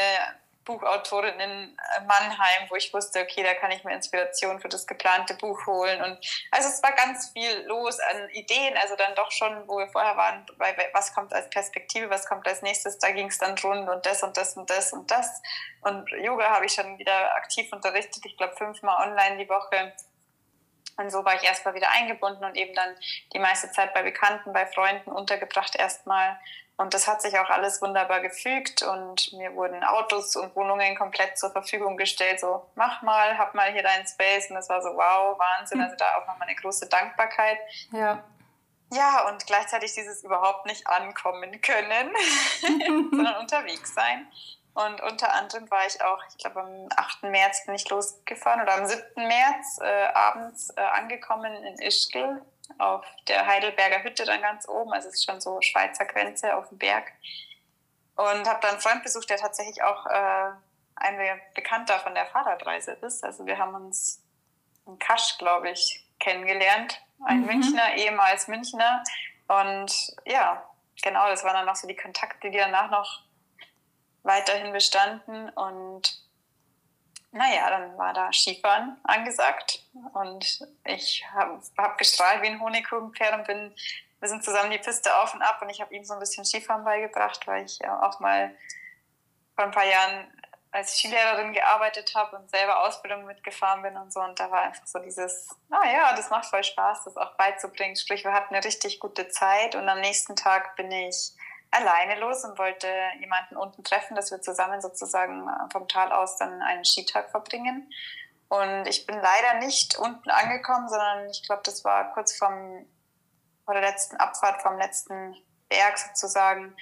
Buchautorin in äh, Mannheim, wo ich wusste, okay, da kann ich mir Inspiration für das geplante Buch holen. Und also es war ganz viel los an Ideen, also dann doch schon, wo wir vorher waren, bei was kommt als Perspektive, was kommt als nächstes, da ging es dann rund und das und das und das und das. Und Yoga habe ich schon wieder aktiv unterrichtet, ich glaube fünfmal online die Woche. Und so war ich erstmal wieder eingebunden und eben dann die meiste Zeit bei Bekannten, bei Freunden untergebracht erstmal. Und das hat sich auch alles wunderbar gefügt und mir wurden Autos und Wohnungen komplett zur Verfügung gestellt. So, mach mal, hab mal hier deinen Space. Und das war so, wow, Wahnsinn. Also da auch nochmal eine große Dankbarkeit. Ja. Ja, und gleichzeitig dieses überhaupt nicht ankommen können, sondern unterwegs sein. Und unter anderem war ich auch, ich glaube am 8. März bin ich losgefahren oder am 7. März äh, abends äh, angekommen in Ischgl auf der Heidelberger Hütte dann ganz oben. Also es ist schon so Schweizer Grenze auf dem Berg. Und habe dann einen Freund besucht, der tatsächlich auch äh, ein Bekannter von der Fahrradreise ist. Also wir haben uns in Kasch, glaube ich, kennengelernt. Ein mhm. Münchner, ehemals Münchner. Und ja, genau, das waren dann noch so die Kontakte, die danach noch weiterhin bestanden. Und naja, dann war da Skifahren angesagt und ich habe hab gestrahlt wie ein Honigkuchenpferd und bin, wir sind zusammen die Piste auf und ab und ich habe ihm so ein bisschen Skifahren beigebracht, weil ich auch mal vor ein paar Jahren als Skilehrerin gearbeitet habe und selber Ausbildung mitgefahren bin und so. Und da war einfach so dieses, ah ja, das macht voll Spaß, das auch beizubringen. Sprich, wir hatten eine richtig gute Zeit und am nächsten Tag bin ich alleine los und wollte jemanden unten treffen, dass wir zusammen sozusagen äh, vom Tal aus dann einen Skitag verbringen. Und ich bin leider nicht unten angekommen, sondern ich glaube, das war kurz vom, vor der letzten Abfahrt vom letzten Berg sozusagen,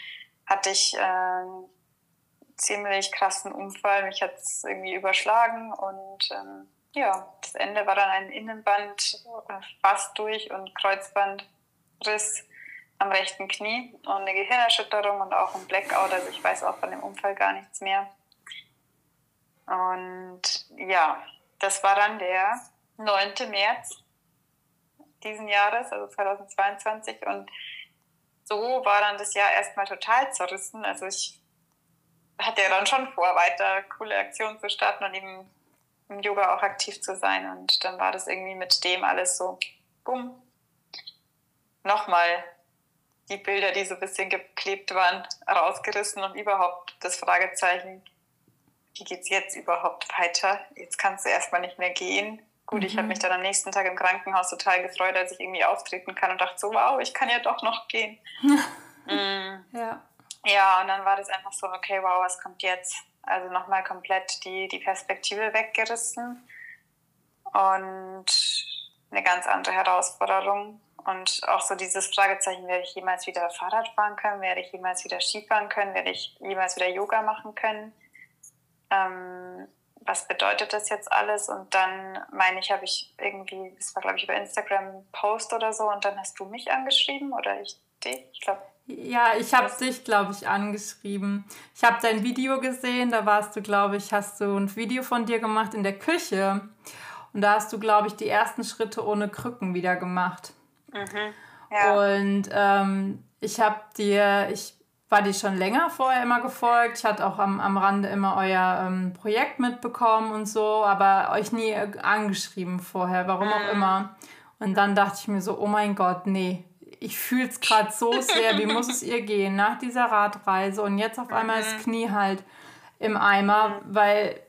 hatte ich äh, einen ziemlich krassen Unfall. Mich hat es irgendwie überschlagen und ähm, ja, das Ende war dann ein Innenband fast durch und Kreuzbandriss am rechten Knie und eine Gehirnerschütterung und auch ein Blackout. Also ich weiß auch von dem Unfall gar nichts mehr. Und ja, das war dann der 9. März diesen Jahres, also 2022. Und so war dann das Jahr erstmal total zerrissen. Also ich hatte ja dann schon vor, weiter coole Aktionen zu starten und eben im Yoga auch aktiv zu sein. Und dann war das irgendwie mit dem alles so, bumm, nochmal die Bilder, die so ein bisschen geklebt waren, rausgerissen und überhaupt das Fragezeichen, wie geht es jetzt überhaupt weiter? Jetzt kannst du erstmal nicht mehr gehen. Gut, mhm. ich habe mich dann am nächsten Tag im Krankenhaus total gefreut, als ich irgendwie auftreten kann und dachte so, wow, ich kann ja doch noch gehen. mhm. Ja. Ja, und dann war das einfach so, okay, wow, was kommt jetzt? Also nochmal komplett die, die Perspektive weggerissen und eine ganz andere Herausforderung. Und auch so dieses Fragezeichen, werde ich jemals wieder Fahrrad fahren können? Werde ich jemals wieder Skifahren können? Werde ich jemals wieder Yoga machen können? Ähm, was bedeutet das jetzt alles? Und dann meine ich, habe ich irgendwie, das war glaube ich über Instagram Post oder so, und dann hast du mich angeschrieben oder ich dich? Ich glaube. Ja, ich habe dich, glaube ich, angeschrieben. Ich habe dein Video gesehen, da warst du, glaube ich, hast du ein Video von dir gemacht in der Küche. Und da hast du, glaube ich, die ersten Schritte ohne Krücken wieder gemacht. Mhm. Ja. Und ähm, ich habe dir, ich war dir schon länger vorher immer gefolgt. Ich hatte auch am, am Rande immer euer ähm, Projekt mitbekommen und so, aber euch nie angeschrieben vorher, warum auch mhm. immer. Und dann dachte ich mir so, oh mein Gott, nee, ich fühle es gerade so sehr, wie muss es ihr gehen nach dieser Radreise und jetzt auf einmal das mhm. Knie halt im Eimer, mhm. weil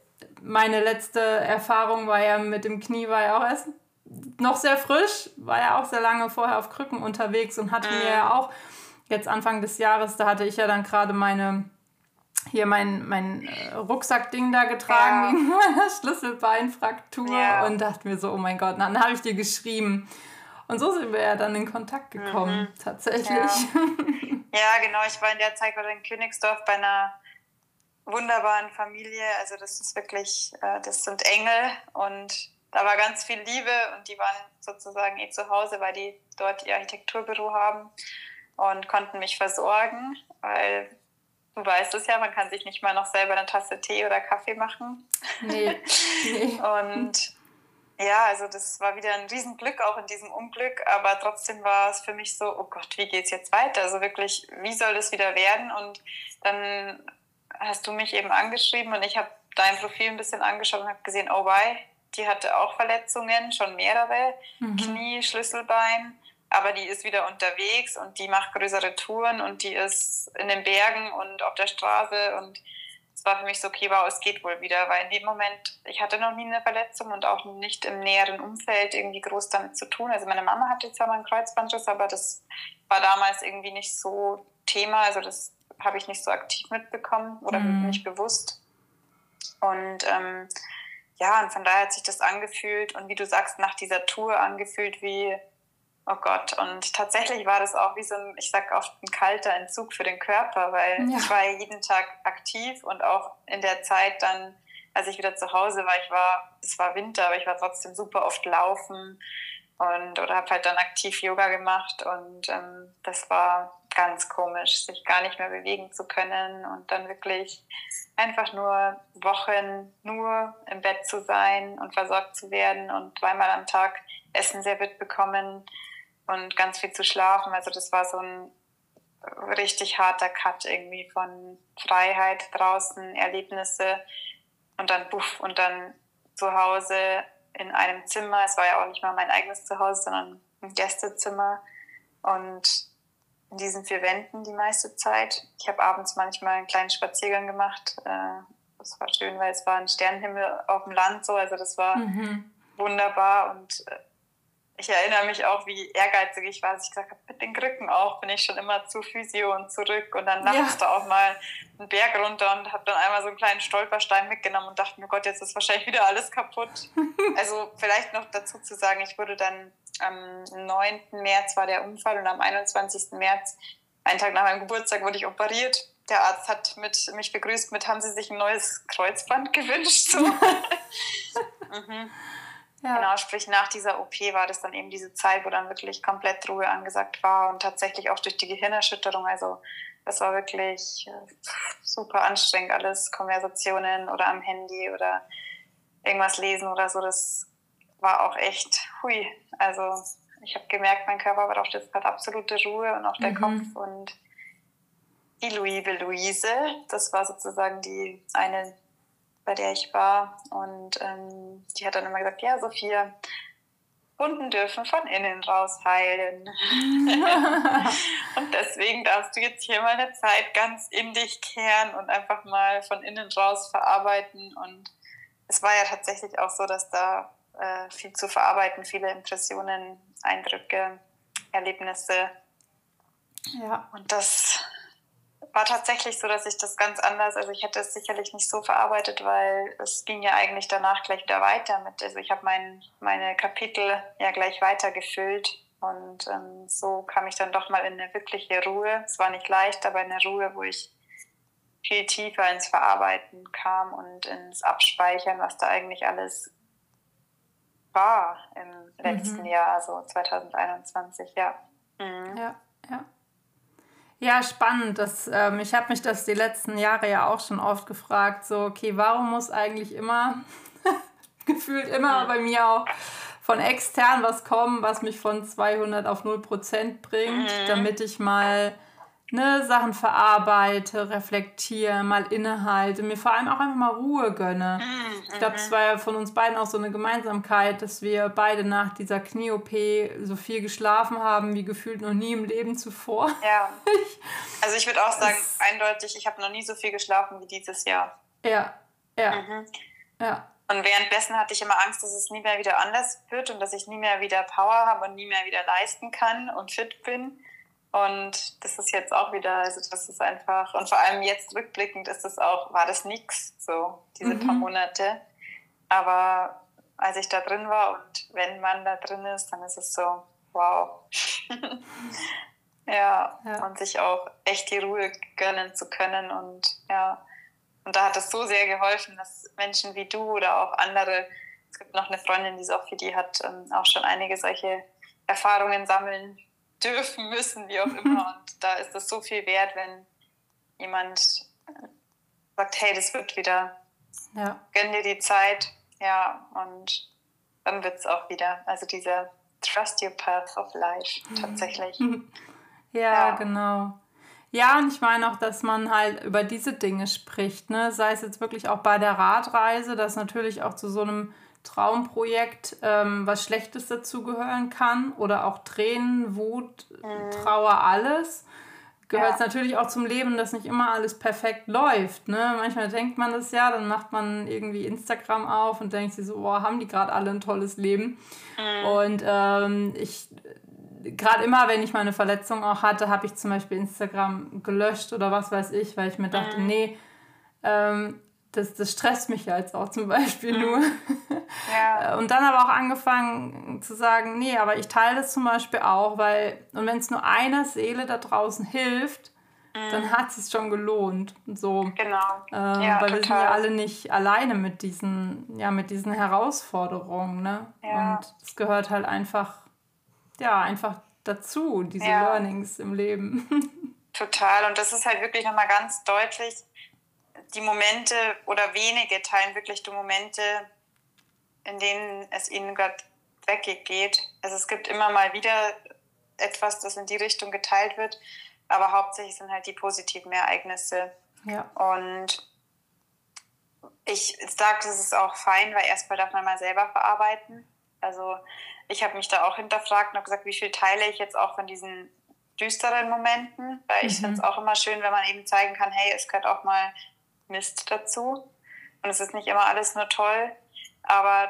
meine letzte Erfahrung war ja mit dem Knie, war ja auch erst noch sehr frisch, war ja auch sehr lange vorher auf Krücken unterwegs und hatte mir ja auch jetzt Anfang des Jahres, da hatte ich ja dann gerade meine hier mein, mein äh, Rucksackding da getragen ja. wegen meiner Schlüsselbeinfraktur ja. und dachte mir so, oh mein Gott, dann habe ich dir geschrieben. Und so sind wir ja dann in Kontakt gekommen, mhm. tatsächlich. Ja. ja. genau. Ich war in der Zeit gerade in Königsdorf bei einer wunderbaren Familie. Also das ist wirklich, äh, das sind Engel und da war ganz viel Liebe und die waren sozusagen eh zu Hause, weil die dort ihr Architekturbüro haben und konnten mich versorgen, weil du weißt es ja, man kann sich nicht mal noch selber eine Tasse Tee oder Kaffee machen. Nee. nee. und ja, also das war wieder ein Riesenglück auch in diesem Unglück, aber trotzdem war es für mich so, oh Gott, wie geht es jetzt weiter? Also wirklich, wie soll das wieder werden? Und dann hast du mich eben angeschrieben und ich habe dein Profil ein bisschen angeschaut und habe gesehen, oh wei, die hatte auch Verletzungen, schon mehrere, mhm. Knie, Schlüsselbein aber die ist wieder unterwegs und die macht größere Touren und die ist in den Bergen und auf der Straße und es war für mich so, okay, wow, es geht wohl wieder, weil in dem Moment, ich hatte noch nie eine Verletzung und auch nicht im näheren Umfeld irgendwie groß damit zu tun. Also meine Mama hatte zwar mal einen Kreuzbandriss, aber das war damals irgendwie nicht so Thema, also das habe ich nicht so aktiv mitbekommen oder mhm. nicht bewusst. Und ähm, ja, und von daher hat sich das angefühlt und wie du sagst, nach dieser Tour angefühlt wie Oh Gott, und tatsächlich war das auch wie so ein, ich sag oft, ein kalter Entzug für den Körper, weil ja. ich war ja jeden Tag aktiv und auch in der Zeit dann, als ich wieder zu Hause war, ich war, es war Winter, aber ich war trotzdem super oft laufen und oder habe halt dann aktiv Yoga gemacht und ähm, das war ganz komisch, sich gar nicht mehr bewegen zu können und dann wirklich einfach nur Wochen nur im Bett zu sein und versorgt zu werden und zweimal am Tag Essen serviert bekommen und ganz viel zu schlafen. Also das war so ein richtig harter Cut irgendwie von Freiheit draußen, Erlebnisse und dann buff und dann zu Hause in einem Zimmer. Es war ja auch nicht mal mein eigenes Zuhause, sondern ein Gästezimmer und in diesen vier Wänden die meiste Zeit. Ich habe abends manchmal einen kleinen Spaziergang gemacht. Äh, das war schön, weil es war ein Sternenhimmel auf dem Land so. Also das war mhm. wunderbar und äh, ich erinnere mich auch, wie ehrgeizig ich war, als ich gesagt habe, mit den Krücken auch bin ich schon immer zu Physio und zurück und dann nachts ja. da auch mal einen Berg runter und habe dann einmal so einen kleinen Stolperstein mitgenommen und dachte mir, Gott, jetzt ist wahrscheinlich wieder alles kaputt. also vielleicht noch dazu zu sagen, ich wurde dann am 9. März war der Unfall und am 21. März, einen Tag nach meinem Geburtstag, wurde ich operiert. Der Arzt hat mit, mich begrüßt mit, haben Sie sich ein neues Kreuzband gewünscht? So. mhm. Ja. Genau, sprich nach dieser OP war das dann eben diese Zeit, wo dann wirklich komplett Ruhe angesagt war und tatsächlich auch durch die Gehirnerschütterung. Also das war wirklich äh, super anstrengend alles, Konversationen oder am Handy oder irgendwas lesen oder so. Das war auch echt hui. Also ich habe gemerkt, mein Körper braucht jetzt gerade absolute Ruhe und auch der mhm. Kopf und die Louise Luise, das war sozusagen die eine bei der ich war. Und ähm, die hat dann immer gesagt, ja, Sophia, Wunden dürfen von innen raus heilen. und deswegen darfst du jetzt hier mal eine Zeit ganz in dich kehren und einfach mal von innen raus verarbeiten. Und es war ja tatsächlich auch so, dass da äh, viel zu verarbeiten, viele Impressionen, Eindrücke, Erlebnisse. Ja. Und das war tatsächlich so, dass ich das ganz anders, also ich hätte es sicherlich nicht so verarbeitet, weil es ging ja eigentlich danach gleich wieder weiter mit, also ich habe mein, meine Kapitel ja gleich weitergefüllt und ähm, so kam ich dann doch mal in eine wirkliche Ruhe. Es war nicht leicht, aber in eine Ruhe, wo ich viel tiefer ins Verarbeiten kam und ins Abspeichern, was da eigentlich alles war im letzten mhm. Jahr, also 2021, ja. Mhm. Ja, ja. Ja, spannend. Das, ähm, ich habe mich das die letzten Jahre ja auch schon oft gefragt, so, okay, warum muss eigentlich immer, gefühlt immer bei mir auch von extern was kommen, was mich von 200 auf 0 Prozent bringt, mhm. damit ich mal ne, Sachen verarbeite, reflektiere, mal innehalte, mir vor allem auch einfach mal Ruhe gönne. Mhm. Ich glaube, es war ja von uns beiden auch so eine Gemeinsamkeit, dass wir beide nach dieser Knie-OP so viel geschlafen haben wie gefühlt noch nie im Leben zuvor. Ja. Also ich würde auch sagen, es, eindeutig, ich habe noch nie so viel geschlafen wie dieses Jahr. Ja, ja. Mhm. Ja. Und währenddessen hatte ich immer Angst, dass es nie mehr wieder anders wird und dass ich nie mehr wieder Power habe und nie mehr wieder leisten kann und fit bin. Und das ist jetzt auch wieder, also das ist einfach, und vor allem jetzt rückblickend ist das auch, war das nix, so diese mhm. paar Monate. Aber als ich da drin war und wenn man da drin ist, dann ist es so, wow. ja, ja, und sich auch echt die Ruhe gönnen zu können und ja. Und da hat es so sehr geholfen, dass Menschen wie du oder auch andere, es gibt noch eine Freundin, die Sophie, die hat ähm, auch schon einige solche Erfahrungen sammeln dürfen, müssen, wie auch immer. Und da ist es so viel wert, wenn jemand sagt, hey, das wird wieder. Ja. Gönn dir die Zeit. Ja, und dann wird es auch wieder. Also dieser Trust your path of life mhm. tatsächlich. ja, ja, genau. Ja, und ich meine auch, dass man halt über diese Dinge spricht, ne? Sei es jetzt wirklich auch bei der Radreise, dass natürlich auch zu so einem Traumprojekt ähm, was Schlechtes dazugehören kann oder auch Tränen, Wut, mhm. Trauer, alles. Gehört es ja. natürlich auch zum Leben, dass nicht immer alles perfekt läuft. Ne? Manchmal denkt man das ja, dann macht man irgendwie Instagram auf und denkt sich so, boah, haben die gerade alle ein tolles Leben. Mhm. Und ähm, ich, gerade immer, wenn ich meine Verletzung auch hatte, habe ich zum Beispiel Instagram gelöscht oder was weiß ich, weil ich mir dachte, mhm. nee, ähm, das, das stresst mich ja jetzt auch zum Beispiel mhm. nur. Ja. Und dann aber auch angefangen zu sagen, nee, aber ich teile das zum Beispiel auch, weil, und wenn es nur einer Seele da draußen hilft, mhm. dann hat es schon gelohnt. So. Genau. Ähm, ja, weil total. wir sind ja alle nicht alleine mit diesen, ja, mit diesen Herausforderungen. Ne? Ja. Und es gehört halt einfach, ja, einfach dazu, diese. Learnings im Leben. Total. Und das ist halt wirklich nochmal ganz deutlich die Momente oder wenige teilen wirklich die Momente, in denen es ihnen gerade dreckig geht. Also es gibt immer mal wieder etwas, das in die Richtung geteilt wird, aber hauptsächlich sind halt die positiven Ereignisse. Ja. Und ich sage, das ist auch fein, weil erstmal darf man mal selber verarbeiten. Also ich habe mich da auch hinterfragt und habe gesagt, wie viel teile ich jetzt auch von diesen düsteren Momenten, weil ich mhm. finde es auch immer schön, wenn man eben zeigen kann, hey, es gehört auch mal Mist dazu. Und es ist nicht immer alles nur toll, aber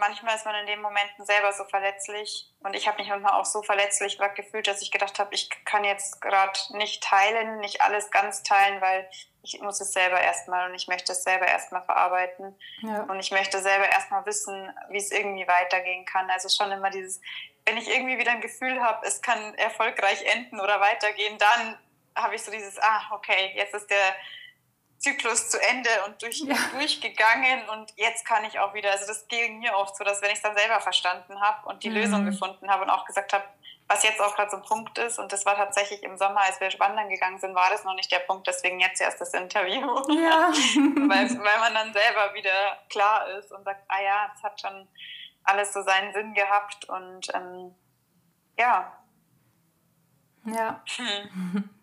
manchmal ist man in den Momenten selber so verletzlich. Und ich habe mich manchmal auch so verletzlich gefühlt, dass ich gedacht habe, ich kann jetzt gerade nicht teilen, nicht alles ganz teilen, weil ich muss es selber erstmal und ich möchte es selber erstmal verarbeiten. Ja. Und ich möchte selber erstmal wissen, wie es irgendwie weitergehen kann. Also schon immer dieses, wenn ich irgendwie wieder ein Gefühl habe, es kann erfolgreich enden oder weitergehen, dann habe ich so dieses, ah, okay, jetzt ist der Zyklus zu Ende und durch, ja. durchgegangen und jetzt kann ich auch wieder, also das ging mir oft so, dass wenn ich es dann selber verstanden habe und die mhm. Lösung gefunden habe und auch gesagt habe, was jetzt auch gerade so ein Punkt ist und das war tatsächlich im Sommer, als wir wandern gegangen sind, war das noch nicht der Punkt, deswegen jetzt erst das Interview. Ja. weil, weil man dann selber wieder klar ist und sagt, ah ja, es hat schon alles so seinen Sinn gehabt und ähm, ja. Ja. Hm.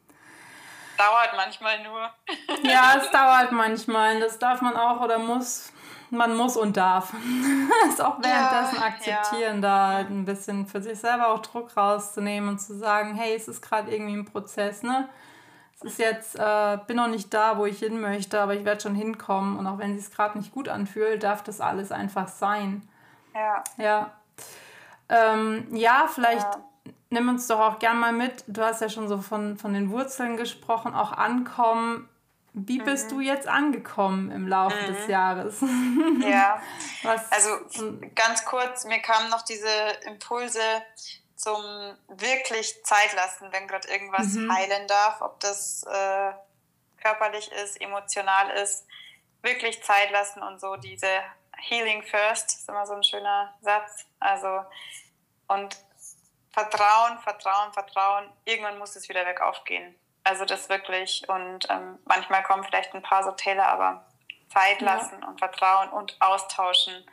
dauert manchmal nur. ja, es dauert manchmal. Das darf man auch oder muss. Man muss und darf. es auch währenddessen ja, akzeptieren, ja. da halt ein bisschen für sich selber auch Druck rauszunehmen und zu sagen, hey, es ist gerade irgendwie ein Prozess, ne? Es ist jetzt, äh, bin noch nicht da, wo ich hin möchte, aber ich werde schon hinkommen. Und auch wenn es sich gerade nicht gut anfühlt, darf das alles einfach sein. Ja. Ja. Ähm, ja, vielleicht ja nimm uns doch auch gern mal mit. Du hast ja schon so von, von den Wurzeln gesprochen, auch ankommen. Wie bist mhm. du jetzt angekommen im Laufe mhm. des Jahres? Ja, Was, also ganz kurz, mir kamen noch diese Impulse zum wirklich Zeit lassen, wenn gerade irgendwas mhm. heilen darf, ob das äh, körperlich ist, emotional ist, wirklich Zeit lassen und so diese Healing First ist immer so ein schöner Satz. Also und Vertrauen, Vertrauen, Vertrauen. Irgendwann muss es wieder bergauf gehen. Also das wirklich. Und ähm, manchmal kommen vielleicht ein paar so Täler, aber Zeit lassen ja. und Vertrauen und austauschen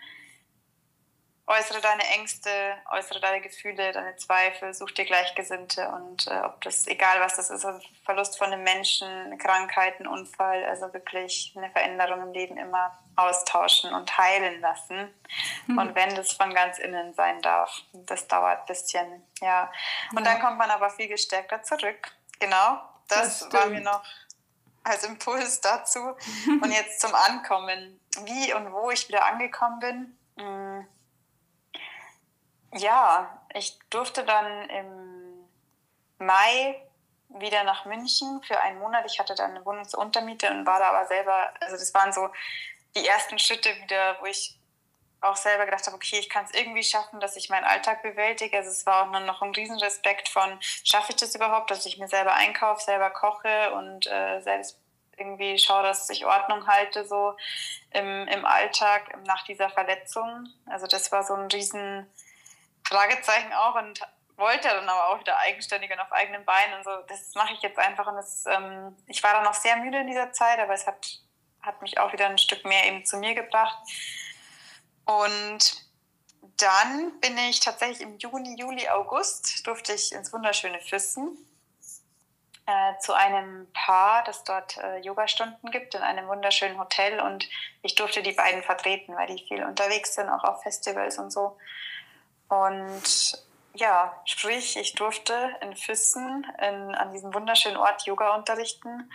äußere deine Ängste, äußere deine Gefühle, deine Zweifel, such dir Gleichgesinnte und äh, ob das, egal was das ist, also Verlust von einem Menschen, Krankheiten, Unfall, also wirklich eine Veränderung im Leben immer austauschen und heilen lassen. Mhm. Und wenn das von ganz innen sein darf, das dauert ein bisschen, ja. Und ja. dann kommt man aber viel gestärkter zurück. Genau, das, das war mir noch als Impuls dazu. und jetzt zum Ankommen, wie und wo ich wieder angekommen bin. Mh, mm, ja, ich durfte dann im Mai wieder nach München für einen Monat. Ich hatte dann eine Wohnungsuntermiete und war da aber selber, also das waren so die ersten Schritte wieder, wo ich auch selber gedacht habe, okay, ich kann es irgendwie schaffen, dass ich meinen Alltag bewältige. Also es war auch noch ein Riesenrespekt von, schaffe ich das überhaupt, dass ich mir selber einkaufe, selber koche und äh, selbst irgendwie schaue, dass ich Ordnung halte so im, im Alltag nach dieser Verletzung. Also das war so ein riesen Fragezeichen auch und wollte dann aber auch wieder eigenständig und auf eigenen Beinen und so. Das mache ich jetzt einfach und das, ähm, ich war dann noch sehr müde in dieser Zeit, aber es hat, hat mich auch wieder ein Stück mehr eben zu mir gebracht. Und dann bin ich tatsächlich im Juni, Juli, August durfte ich ins wunderschöne Füssen äh, zu einem Paar, das dort äh, Yogastunden gibt in einem wunderschönen Hotel und ich durfte die beiden vertreten, weil die viel unterwegs sind, auch auf Festivals und so. Und ja, sprich, ich durfte in Füssen in, an diesem wunderschönen Ort Yoga unterrichten.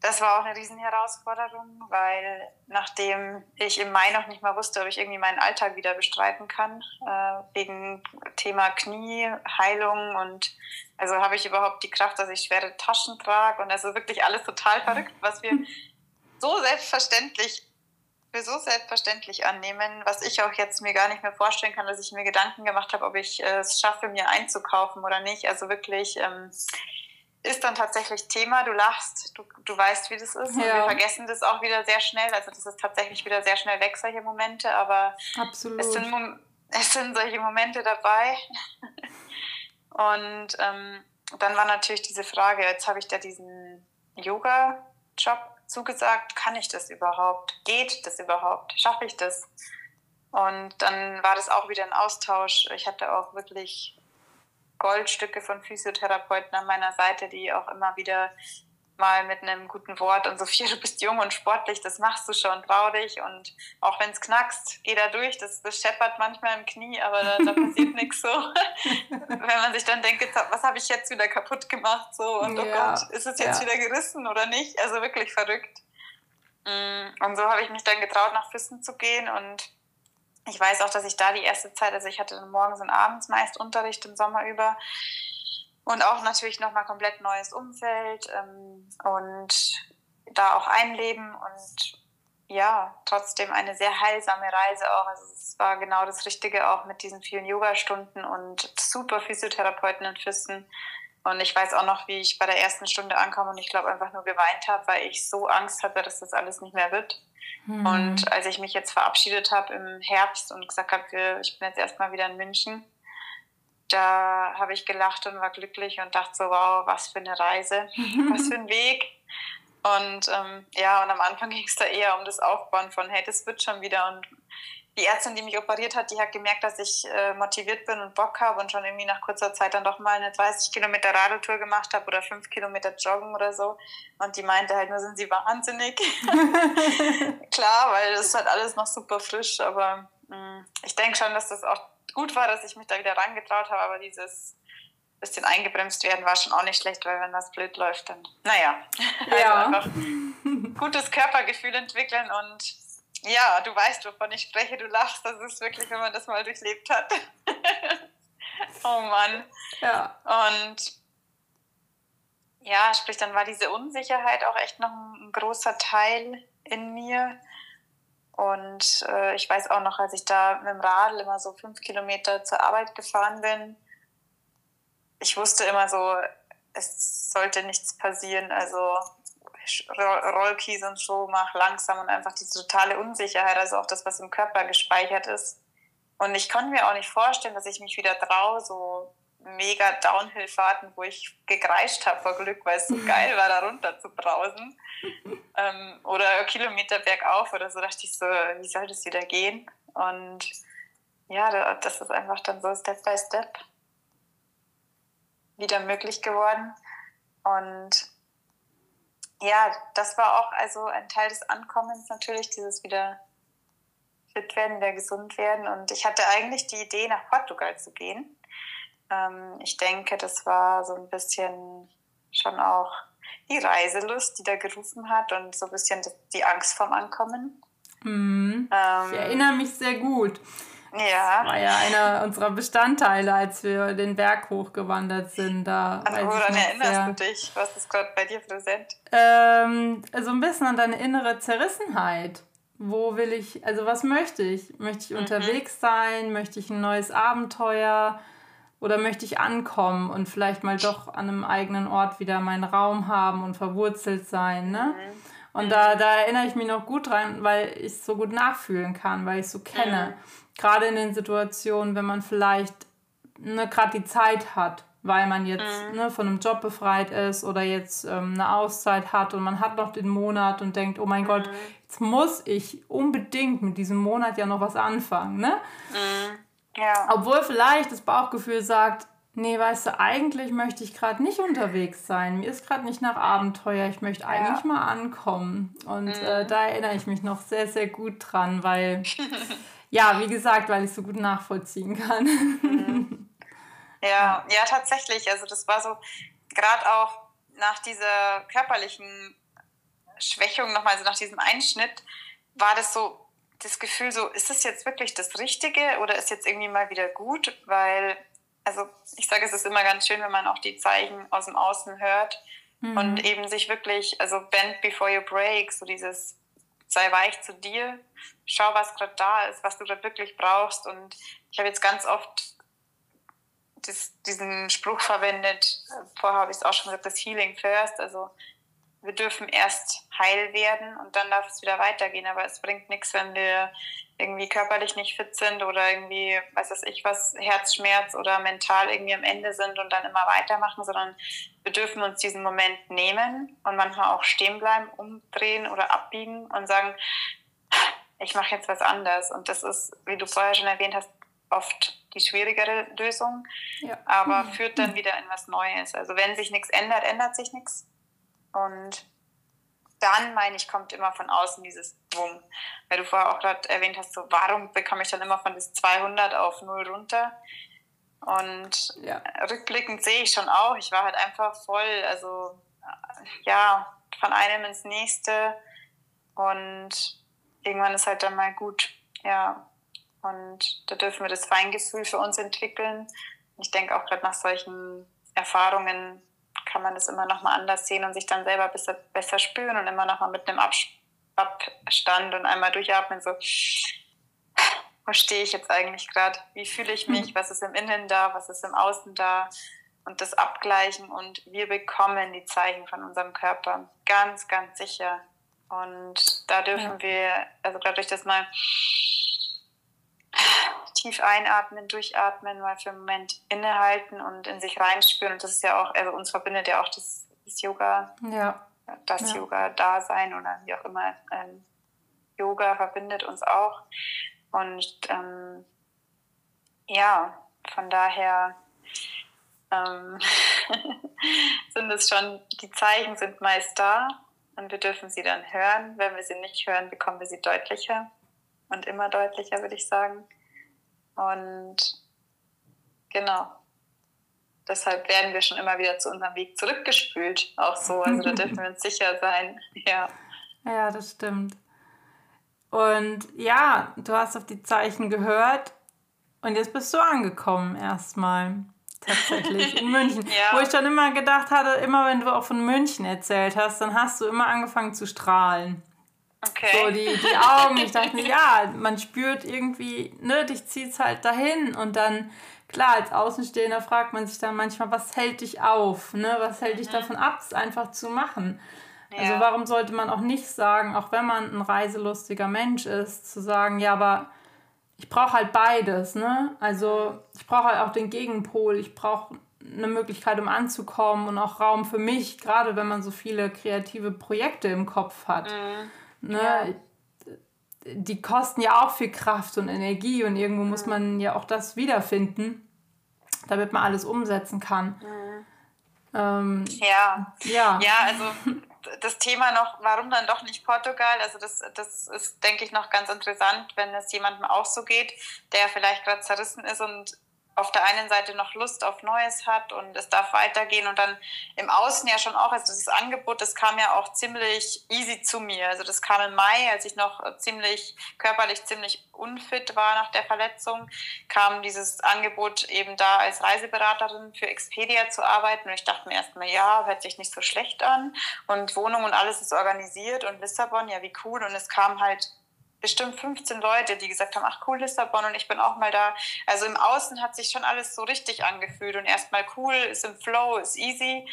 Das war auch eine Riesenherausforderung, weil nachdem ich im Mai noch nicht mal wusste, ob ich irgendwie meinen Alltag wieder bestreiten kann, äh, wegen Thema Knie, Heilung und also habe ich überhaupt die Kraft, dass ich schwere Taschen trage und also wirklich alles total verrückt, was wir so selbstverständlich für so selbstverständlich annehmen, was ich auch jetzt mir gar nicht mehr vorstellen kann, dass ich mir Gedanken gemacht habe, ob ich äh, es schaffe, mir einzukaufen oder nicht. Also wirklich ähm, ist dann tatsächlich Thema. Du lachst, du, du weißt, wie das ist. Ja. Und wir vergessen das auch wieder sehr schnell. Also das ist tatsächlich wieder sehr schnell weg, solche Momente. Aber Absolut. Es, sind, es sind solche Momente dabei. Und ähm, dann war natürlich diese Frage, jetzt habe ich da diesen Yoga-Job zugesagt, kann ich das überhaupt? Geht das überhaupt? Schaffe ich das? Und dann war das auch wieder ein Austausch. Ich hatte auch wirklich Goldstücke von Physiotherapeuten an meiner Seite, die auch immer wieder mal mit einem guten Wort und Sophia, du bist jung und sportlich, das machst du schon, trau dich und auch wenn es knackst, geh da durch, das, das scheppert manchmal im Knie, aber da, da passiert nichts so. wenn man sich dann denkt, was habe ich jetzt wieder kaputt gemacht so und oh ja. oh Gott, ist es jetzt ja. wieder gerissen oder nicht? Also wirklich verrückt. Mm, und so habe ich mich dann getraut, nach Füssen zu gehen und ich weiß auch, dass ich da die erste Zeit, also ich hatte dann morgens und abends meist Unterricht im Sommer über, und auch natürlich nochmal komplett neues Umfeld ähm, und da auch einleben und ja, trotzdem eine sehr heilsame Reise auch. Also es war genau das Richtige auch mit diesen vielen Yogastunden und super Physiotherapeuten in Füssen. Und ich weiß auch noch, wie ich bei der ersten Stunde ankam und ich glaube einfach nur geweint habe, weil ich so Angst hatte, dass das alles nicht mehr wird. Hm. Und als ich mich jetzt verabschiedet habe im Herbst und gesagt habe, ich bin jetzt erstmal wieder in München, da habe ich gelacht und war glücklich und dachte so, wow, was für eine Reise, was für ein Weg. Und ähm, ja, und am Anfang ging es da eher um das Aufbauen von, hey, das wird schon wieder. Und die Ärztin, die mich operiert hat, die hat gemerkt, dass ich äh, motiviert bin und Bock habe und schon irgendwie nach kurzer Zeit dann doch mal eine 30 Kilometer Radeltour gemacht habe oder 5 Kilometer Joggen oder so. Und die meinte halt nur, sind sie wahnsinnig. Klar, weil das ist halt alles noch super frisch, aber ich denke schon, dass das auch gut war, dass ich mich da wieder rangetraut habe, aber dieses bisschen eingebremst werden war schon auch nicht schlecht, weil wenn das blöd läuft, dann, naja, ja. also einfach gutes Körpergefühl entwickeln und ja, du weißt, wovon ich spreche, du lachst, das ist wirklich, wenn man das mal durchlebt hat. oh Mann. Ja. Und ja, sprich, dann war diese Unsicherheit auch echt noch ein, ein großer Teil in mir. Und äh, ich weiß auch noch, als ich da mit dem Radl immer so fünf Kilometer zur Arbeit gefahren bin, ich wusste immer so, es sollte nichts passieren. Also Rollkies und so, mach langsam und einfach diese totale Unsicherheit, also auch das, was im Körper gespeichert ist, Und ich konnte mir auch nicht vorstellen, dass ich mich wieder traue, so mega Downhill-Fahrten, wo ich gekreischt habe vor Glück, weil es so geil war, da runter zu brausen. ähm, oder Kilometer bergauf oder so, dachte ich so, wie soll das wieder gehen? Und ja, das ist einfach dann so Step by Step wieder möglich geworden. Und ja, das war auch also ein Teil des Ankommens natürlich, dieses wieder fit werden, wieder gesund werden. Und ich hatte eigentlich die Idee, nach Portugal zu gehen. Ähm, ich denke, das war so ein bisschen schon auch die Reiselust, die da gerufen hat und so ein bisschen die Angst vorm Ankommen. Mhm. Ähm, ich erinnere mich sehr gut. Ja. Das war ja einer unserer Bestandteile, als wir den Berg hochgewandert sind. Da an woran erinnerst sehr, du dich? Was ist gerade bei dir präsent? Ähm, so ein bisschen an deine innere Zerrissenheit. Wo will ich, also was möchte ich? Möchte ich mhm. unterwegs sein? Möchte ich ein neues Abenteuer? Oder möchte ich ankommen und vielleicht mal doch an einem eigenen Ort wieder meinen Raum haben und verwurzelt sein? Ne? Mhm. Und da, da erinnere ich mich noch gut dran, weil ich es so gut nachfühlen kann, weil ich es so kenne. Mhm. Gerade in den Situationen, wenn man vielleicht ne, gerade die Zeit hat, weil man jetzt mhm. ne, von einem Job befreit ist oder jetzt ähm, eine Auszeit hat und man hat noch den Monat und denkt, oh mein mhm. Gott, jetzt muss ich unbedingt mit diesem Monat ja noch was anfangen. Ne? Ja. Obwohl vielleicht das Bauchgefühl sagt, nee, weißt du, eigentlich möchte ich gerade nicht unterwegs sein. Mir ist gerade nicht nach Abenteuer. Ich möchte eigentlich ja. mal ankommen. Und mhm. äh, da erinnere ich mich noch sehr, sehr gut dran, weil, ja, wie gesagt, weil ich so gut nachvollziehen kann. Mhm. Ja, ja, tatsächlich. Also das war so, gerade auch nach dieser körperlichen Schwächung nochmal, also nach diesem Einschnitt, war das so, das Gefühl so, ist das jetzt wirklich das Richtige oder ist jetzt irgendwie mal wieder gut? Weil, also ich sage, es ist immer ganz schön, wenn man auch die Zeichen aus dem Außen hört mhm. und eben sich wirklich, also bend before you break, so dieses sei weich zu dir, schau, was gerade da ist, was du gerade wirklich brauchst. Und ich habe jetzt ganz oft das, diesen Spruch verwendet, vorher habe ich es auch schon gesagt, das Healing First, also wir dürfen erst heil werden und dann darf es wieder weitergehen. Aber es bringt nichts, wenn wir irgendwie körperlich nicht fit sind oder irgendwie, weiß das ich was, Herzschmerz oder mental irgendwie am Ende sind und dann immer weitermachen, sondern wir dürfen uns diesen Moment nehmen und manchmal auch stehen bleiben, umdrehen oder abbiegen und sagen, ich mache jetzt was anderes. Und das ist, wie du vorher schon erwähnt hast, oft die schwierigere Lösung, ja. aber führt dann wieder in was Neues. Also wenn sich nichts ändert, ändert sich nichts. Und dann, meine ich, kommt immer von außen dieses Bumm. Weil du vorher auch gerade erwähnt hast, so, warum bekomme ich dann immer von bis 200 auf 0 runter? Und ja. rückblickend sehe ich schon auch, ich war halt einfach voll, also ja, von einem ins nächste. Und irgendwann ist halt dann mal gut, ja. Und da dürfen wir das Feingefühl für uns entwickeln. Ich denke auch gerade nach solchen Erfahrungen kann man das immer noch mal anders sehen und sich dann selber besser, besser spüren und immer noch mal mit einem Abstand und einmal durchatmen, so, wo stehe ich jetzt eigentlich gerade? Wie fühle ich mich? Was ist im Innen da? Was ist im Außen da? Und das abgleichen und wir bekommen die Zeichen von unserem Körper ganz, ganz sicher. Und da dürfen ja. wir, also gerade durch das mal tief einatmen, durchatmen, mal für einen Moment innehalten und in sich reinspüren. Und das ist ja auch, also uns verbindet ja auch das, das Yoga, ja. das ja. Yoga-Dasein oder wie auch immer. Ähm, Yoga verbindet uns auch. Und ähm, ja, von daher ähm, sind es schon, die Zeichen sind meist da und wir dürfen sie dann hören. Wenn wir sie nicht hören, bekommen wir sie deutlicher und immer deutlicher, würde ich sagen. Und genau. Deshalb werden wir schon immer wieder zu unserem Weg zurückgespült. Auch so. Also da dürfen wir uns sicher sein. Ja. Ja, das stimmt. Und ja, du hast auf die Zeichen gehört und jetzt bist du angekommen erstmal. Tatsächlich in München. ja. Wo ich schon immer gedacht hatte, immer wenn du auch von München erzählt hast, dann hast du immer angefangen zu strahlen. Okay. So die, die Augen. Ich dachte mir, ja, man spürt irgendwie, ne, dich zieht es halt dahin. Und dann, klar, als Außenstehender fragt man sich dann manchmal, was hält dich auf? Ne? Was hält dich mhm. davon ab, es einfach zu machen? Ja. Also warum sollte man auch nicht sagen, auch wenn man ein reiselustiger Mensch ist, zu sagen, ja, aber ich brauche halt beides, ne? Also ich brauche halt auch den Gegenpol, ich brauche eine Möglichkeit, um anzukommen und auch Raum für mich, gerade wenn man so viele kreative Projekte im Kopf hat. Mhm. Ne? Ja. Die kosten ja auch viel Kraft und Energie und irgendwo mhm. muss man ja auch das wiederfinden, damit man alles umsetzen kann. Mhm. Ähm, ja. ja. Ja, also das Thema noch, warum dann doch nicht Portugal? Also das, das ist, denke ich, noch ganz interessant, wenn es jemandem auch so geht, der vielleicht gerade zerrissen ist und auf der einen Seite noch Lust auf Neues hat und es darf weitergehen und dann im Außen ja schon auch, also dieses Angebot, das kam ja auch ziemlich easy zu mir. Also das kam im Mai, als ich noch ziemlich körperlich ziemlich unfit war nach der Verletzung, kam dieses Angebot eben da als Reiseberaterin für Expedia zu arbeiten. Und ich dachte mir erstmal, ja, hört sich nicht so schlecht an. Und Wohnung und alles ist organisiert und Lissabon, ja, wie cool. Und es kam halt bestimmt 15 Leute, die gesagt haben, ach cool, Lissabon und ich bin auch mal da. Also im Außen hat sich schon alles so richtig angefühlt und erstmal cool, ist im Flow, ist easy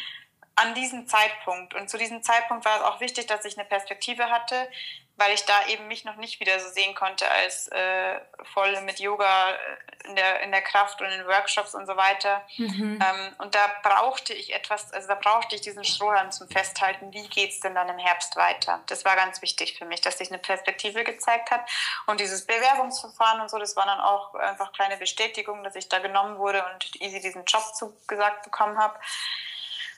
an diesem Zeitpunkt. Und zu diesem Zeitpunkt war es auch wichtig, dass ich eine Perspektive hatte, weil ich da eben mich noch nicht wieder so sehen konnte als äh, voll mit Yoga äh, in der, in der Kraft und in Workshops und so weiter. Mhm. Ähm, und da brauchte ich etwas, also da brauchte ich diesen Strohhalm zum Festhalten. Wie geht es denn dann im Herbst weiter? Das war ganz wichtig für mich, dass sich eine Perspektive gezeigt hat. Und dieses Bewerbungsverfahren und so, das war dann auch einfach kleine Bestätigung, dass ich da genommen wurde und easy diesen Job zugesagt bekommen habe.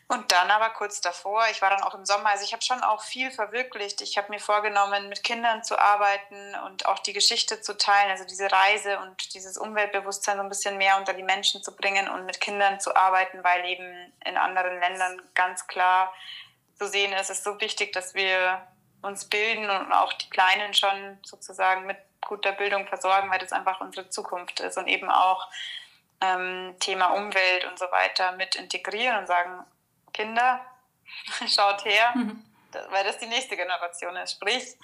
Und dann aber kurz davor, ich war dann auch im Sommer, also ich habe schon auch viel verwirklicht. Ich habe mir vorgenommen, mit Kindern zu arbeiten und auch die Geschichte zu teilen, also diese Reise und dieses Umweltbewusstsein so ein bisschen mehr unter die Menschen zu bringen und mit Kindern zu arbeiten, weil eben in anderen Ländern ganz klar zu sehen ist, es ist so wichtig, dass wir uns bilden und auch die Kleinen schon sozusagen mit guter Bildung versorgen, weil das einfach unsere Zukunft ist und eben auch ähm, Thema Umwelt und so weiter mit integrieren und sagen, Kinder, schaut her, mhm. weil das die nächste Generation ist. Sprich,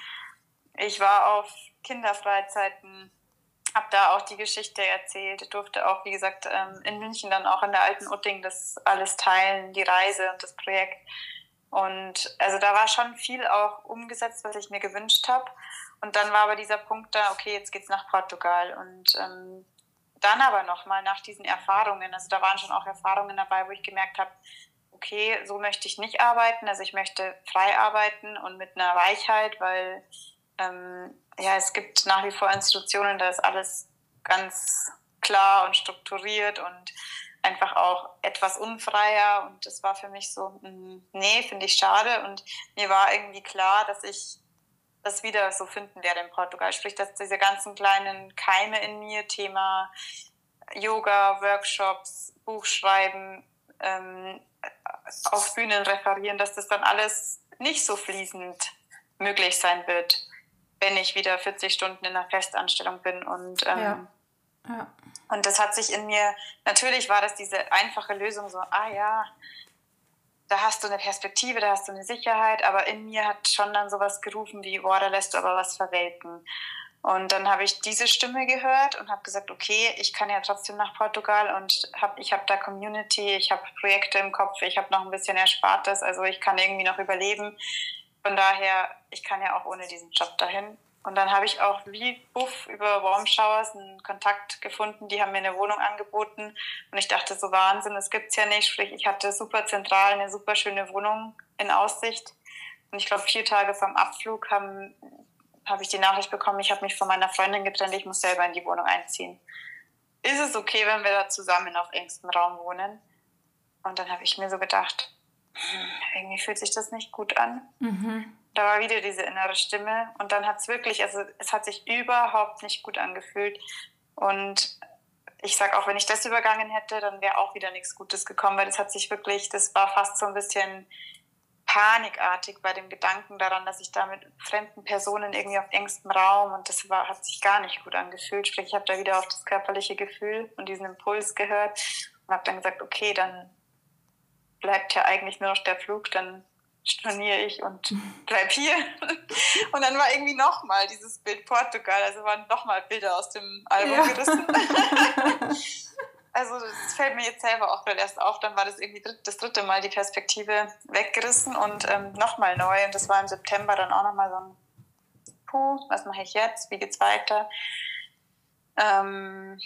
ich war auf Kinderfreizeiten, habe da auch die Geschichte erzählt, durfte auch, wie gesagt, ähm, in München dann auch in der alten Utting das alles teilen, die Reise und das Projekt. Und also da war schon viel auch umgesetzt, was ich mir gewünscht habe. Und dann war aber dieser Punkt da, okay, jetzt geht's nach Portugal. Und ähm, dann aber nochmal nach diesen Erfahrungen, also da waren schon auch Erfahrungen dabei, wo ich gemerkt habe, okay, so möchte ich nicht arbeiten. Also ich möchte frei arbeiten und mit einer Weichheit, weil ähm, ja, es gibt nach wie vor Institutionen, da ist alles ganz klar und strukturiert und einfach auch etwas unfreier. Und das war für mich so, mh, mm, nee, finde ich schade. Und mir war irgendwie klar, dass ich das wieder so finden werde in Portugal. Sprich, dass diese ganzen kleinen Keime in mir, Thema Yoga, Workshops, Buchschreiben, ähm, auf Bühnen referieren, dass das dann alles nicht so fließend möglich sein wird, wenn ich wieder 40 Stunden in einer Festanstellung bin. Und, ähm, ja. Ja. und das hat sich in mir, natürlich war das diese einfache Lösung, so, ah ja, da hast du eine Perspektive, da hast du eine Sicherheit, aber in mir hat schon dann sowas gerufen wie, boah, da lässt du aber was verwelken. Und dann habe ich diese Stimme gehört und habe gesagt, okay, ich kann ja trotzdem nach Portugal und hab, ich habe da Community, ich habe Projekte im Kopf, ich habe noch ein bisschen Erspartes, also ich kann irgendwie noch überleben. Von daher, ich kann ja auch ohne diesen Job dahin. Und dann habe ich auch wie Buff über Warm Showers einen Kontakt gefunden, die haben mir eine Wohnung angeboten und ich dachte so Wahnsinn, das gibt's ja nicht. Sprich, ich hatte super zentral eine super schöne Wohnung in Aussicht. Und ich glaube, vier Tage vom Abflug haben habe ich die Nachricht bekommen, ich habe mich von meiner Freundin getrennt, ich muss selber in die Wohnung einziehen. Ist es okay, wenn wir da zusammen auf engstem Raum wohnen? Und dann habe ich mir so gedacht, hm, irgendwie fühlt sich das nicht gut an. Mhm. Da war wieder diese innere Stimme und dann hat es wirklich, also es hat sich überhaupt nicht gut angefühlt. Und ich sage auch, wenn ich das übergangen hätte, dann wäre auch wieder nichts Gutes gekommen, weil das hat sich wirklich, das war fast so ein bisschen panikartig bei dem Gedanken daran, dass ich da mit fremden Personen irgendwie auf engstem Raum und das war, hat sich gar nicht gut angefühlt. Sprich, ich habe da wieder auf das körperliche Gefühl und diesen Impuls gehört und habe dann gesagt, okay, dann bleibt ja eigentlich nur noch der Flug, dann storniere ich und bleib hier. Und dann war irgendwie nochmal dieses Bild Portugal, also waren nochmal Bilder aus dem Album ja. gerissen. Also das fällt mir jetzt selber auch gerade erst auf. Dann war das irgendwie das dritte Mal die Perspektive weggerissen und ähm, nochmal neu. Und das war im September dann auch nochmal so ein Puh, was mache ich jetzt? Wie geht's weiter? Ähm,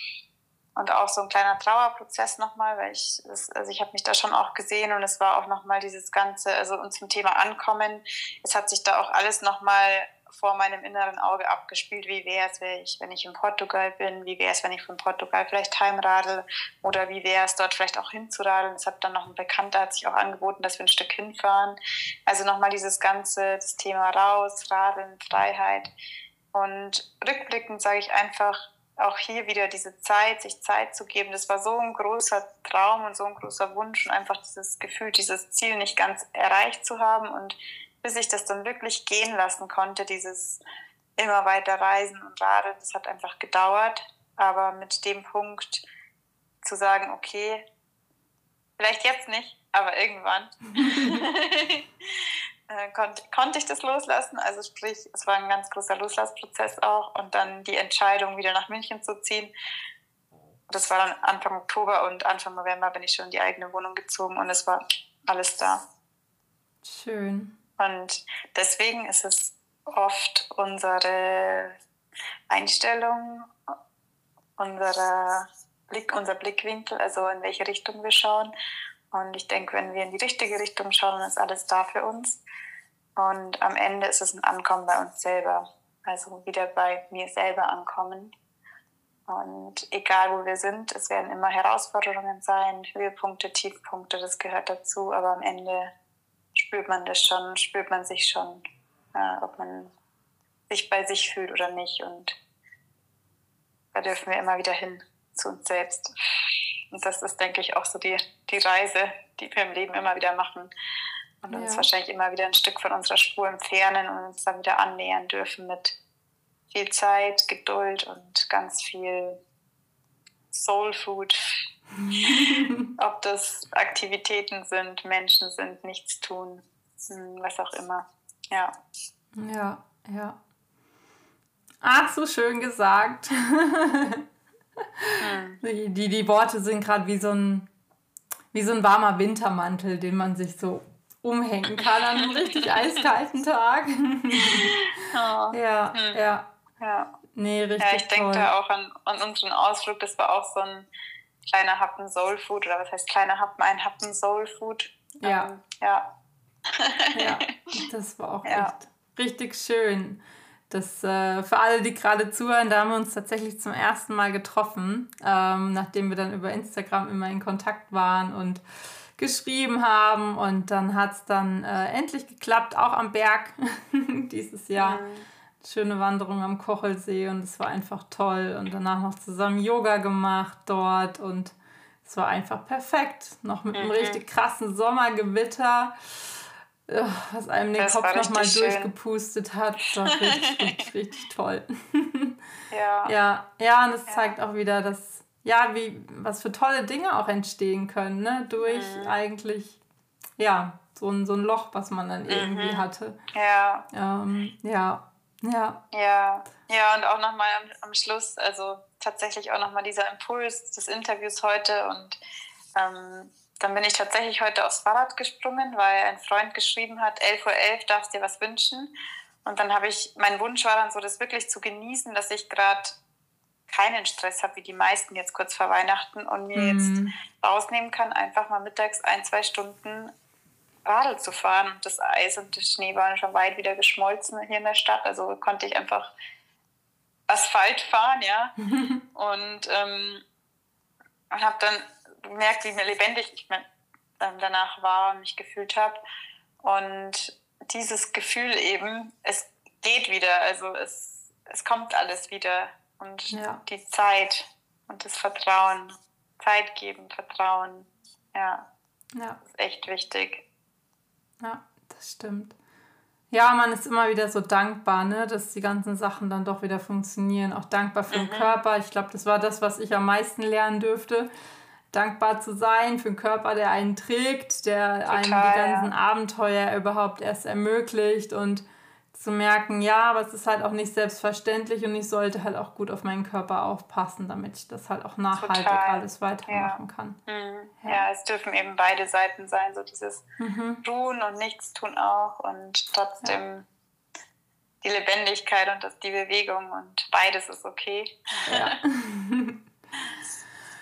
und auch so ein kleiner Trauerprozess nochmal, weil ich, das, also ich habe mich da schon auch gesehen und es war auch nochmal dieses Ganze, also und zum Thema Ankommen, es hat sich da auch alles nochmal vor meinem inneren Auge abgespielt, wie wäre es, wenn ich in Portugal bin, wie wäre es, wenn ich von Portugal vielleicht heimradel oder wie wäre es dort vielleicht auch hinzuradeln. Es hat dann noch ein Bekannter, hat sich auch angeboten, dass wir ein Stück hinfahren. Also nochmal dieses ganze das Thema raus, radeln, Freiheit. Und rückblickend sage ich einfach, auch hier wieder diese Zeit, sich Zeit zu geben, das war so ein großer Traum und so ein großer Wunsch und einfach dieses Gefühl, dieses Ziel nicht ganz erreicht zu haben und bis ich das dann wirklich gehen lassen konnte, dieses immer weiter reisen und radeln, das hat einfach gedauert, aber mit dem Punkt zu sagen, okay, vielleicht jetzt nicht, aber irgendwann äh, konnte, konnte ich das loslassen. Also sprich, es war ein ganz großer Loslassprozess auch und dann die Entscheidung, wieder nach München zu ziehen. Das war dann Anfang Oktober und Anfang November bin ich schon in die eigene Wohnung gezogen und es war alles da. Schön. Und deswegen ist es oft unsere Einstellung, unsere Blick, unser Blickwinkel, also in welche Richtung wir schauen. Und ich denke, wenn wir in die richtige Richtung schauen, ist alles da für uns. Und am Ende ist es ein Ankommen bei uns selber. Also wieder bei mir selber ankommen. Und egal wo wir sind, es werden immer Herausforderungen sein, Höhepunkte, Tiefpunkte, das gehört dazu. Aber am Ende spürt man das schon, spürt man sich schon, äh, ob man sich bei sich fühlt oder nicht. Und da dürfen wir immer wieder hin zu uns selbst. Und das ist, denke ich, auch so die, die Reise, die wir im Leben immer wieder machen und uns ja. wahrscheinlich immer wieder ein Stück von unserer Spur entfernen und uns dann wieder annähern dürfen mit viel Zeit, Geduld und ganz viel Soul Food. Ob das Aktivitäten sind, Menschen sind, nichts tun, was auch immer. Ja. Ja, ja. Ach, so schön gesagt. hm. die, die, die Worte sind gerade wie so ein wie so ein warmer Wintermantel, den man sich so umhängen kann an einem richtig eiskalten Tag. oh. Ja, hm. ja. Ja. Nee, richtig. Ja, ich denke da auch an, an unseren Ausflug, das war auch so ein kleiner Happen Soul Food oder was heißt kleiner Happen, ein Happen Soul Food. Ja. Ähm, ja. ja, das war auch ja. echt richtig schön. Das äh, für alle, die gerade zuhören, da haben wir uns tatsächlich zum ersten Mal getroffen, ähm, nachdem wir dann über Instagram immer in Kontakt waren und geschrieben haben. Und dann hat es dann äh, endlich geklappt, auch am Berg dieses Jahr. Mhm. Schöne Wanderung am Kochelsee und es war einfach toll. Und danach noch zusammen Yoga gemacht dort und es war einfach perfekt. Noch mit einem mhm. richtig krassen Sommergewitter, was einem den das Kopf nochmal durchgepustet hat. Das war richtig, richtig, richtig toll. ja. ja. Ja, und es ja. zeigt auch wieder, dass ja, wie, was für tolle Dinge auch entstehen können, ne? Durch mhm. eigentlich, ja, so ein, so ein Loch, was man dann irgendwie mhm. hatte. Ja. Ähm, ja. Ja. Ja. Ja, und auch nochmal am, am Schluss, also tatsächlich auch nochmal dieser Impuls des Interviews heute und ähm, dann bin ich tatsächlich heute aufs Fahrrad gesprungen, weil ein Freund geschrieben hat, 11.11 Uhr .11 darfst dir was wünschen. Und dann habe ich, mein Wunsch war dann so, das wirklich zu genießen, dass ich gerade keinen Stress habe, wie die meisten jetzt kurz vor Weihnachten und mir mhm. jetzt rausnehmen kann, einfach mal mittags ein, zwei Stunden Radl zu fahren. Und das Eis und der Schnee waren schon weit wieder geschmolzen hier in der Stadt. Also konnte ich einfach Asphalt fahren, ja. und ähm, habe dann gemerkt, wie mir lebendig ich danach war und mich gefühlt habe. Und dieses Gefühl eben, es geht wieder, also es, es kommt alles wieder und ja. die Zeit und das Vertrauen. Zeit geben, Vertrauen. Ja. Ja. Das ist echt wichtig. Ja, das stimmt. Ja, man ist immer wieder so dankbar, ne, dass die ganzen Sachen dann doch wieder funktionieren. Auch dankbar für mhm. den Körper. Ich glaube, das war das, was ich am meisten lernen dürfte. Dankbar zu sein für den Körper, der einen trägt, der Total, einem die ganzen ja. Abenteuer überhaupt erst ermöglicht und zu merken, ja, aber es ist halt auch nicht selbstverständlich und ich sollte halt auch gut auf meinen Körper aufpassen, damit ich das halt auch nachhaltig Total. alles weitermachen ja. kann. Mhm. Ja. ja. es dürfen eben beide Seiten sein, so dieses mhm. Tun und Nichtstun auch und trotzdem die Lebendigkeit und das, die Bewegung und beides ist okay. Ja.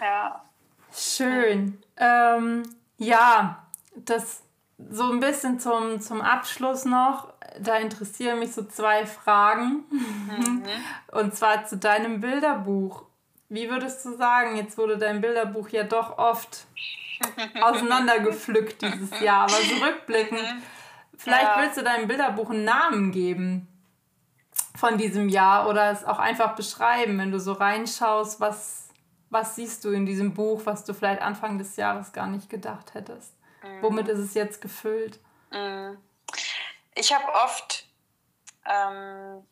ja. Schön. Ähm, ja, das so ein bisschen zum, zum Abschluss noch. Da interessieren mich so zwei Fragen. Mhm. Und zwar zu deinem Bilderbuch. Wie würdest du sagen, jetzt wurde dein Bilderbuch ja doch oft auseinandergepflückt dieses Jahr, aber zurückblickend, mhm. vielleicht ja. willst du deinem Bilderbuch einen Namen geben von diesem Jahr oder es auch einfach beschreiben, wenn du so reinschaust, was, was siehst du in diesem Buch, was du vielleicht Anfang des Jahres gar nicht gedacht hättest? Mhm. Womit ist es jetzt gefüllt? Mhm. Ich habe oft ähm,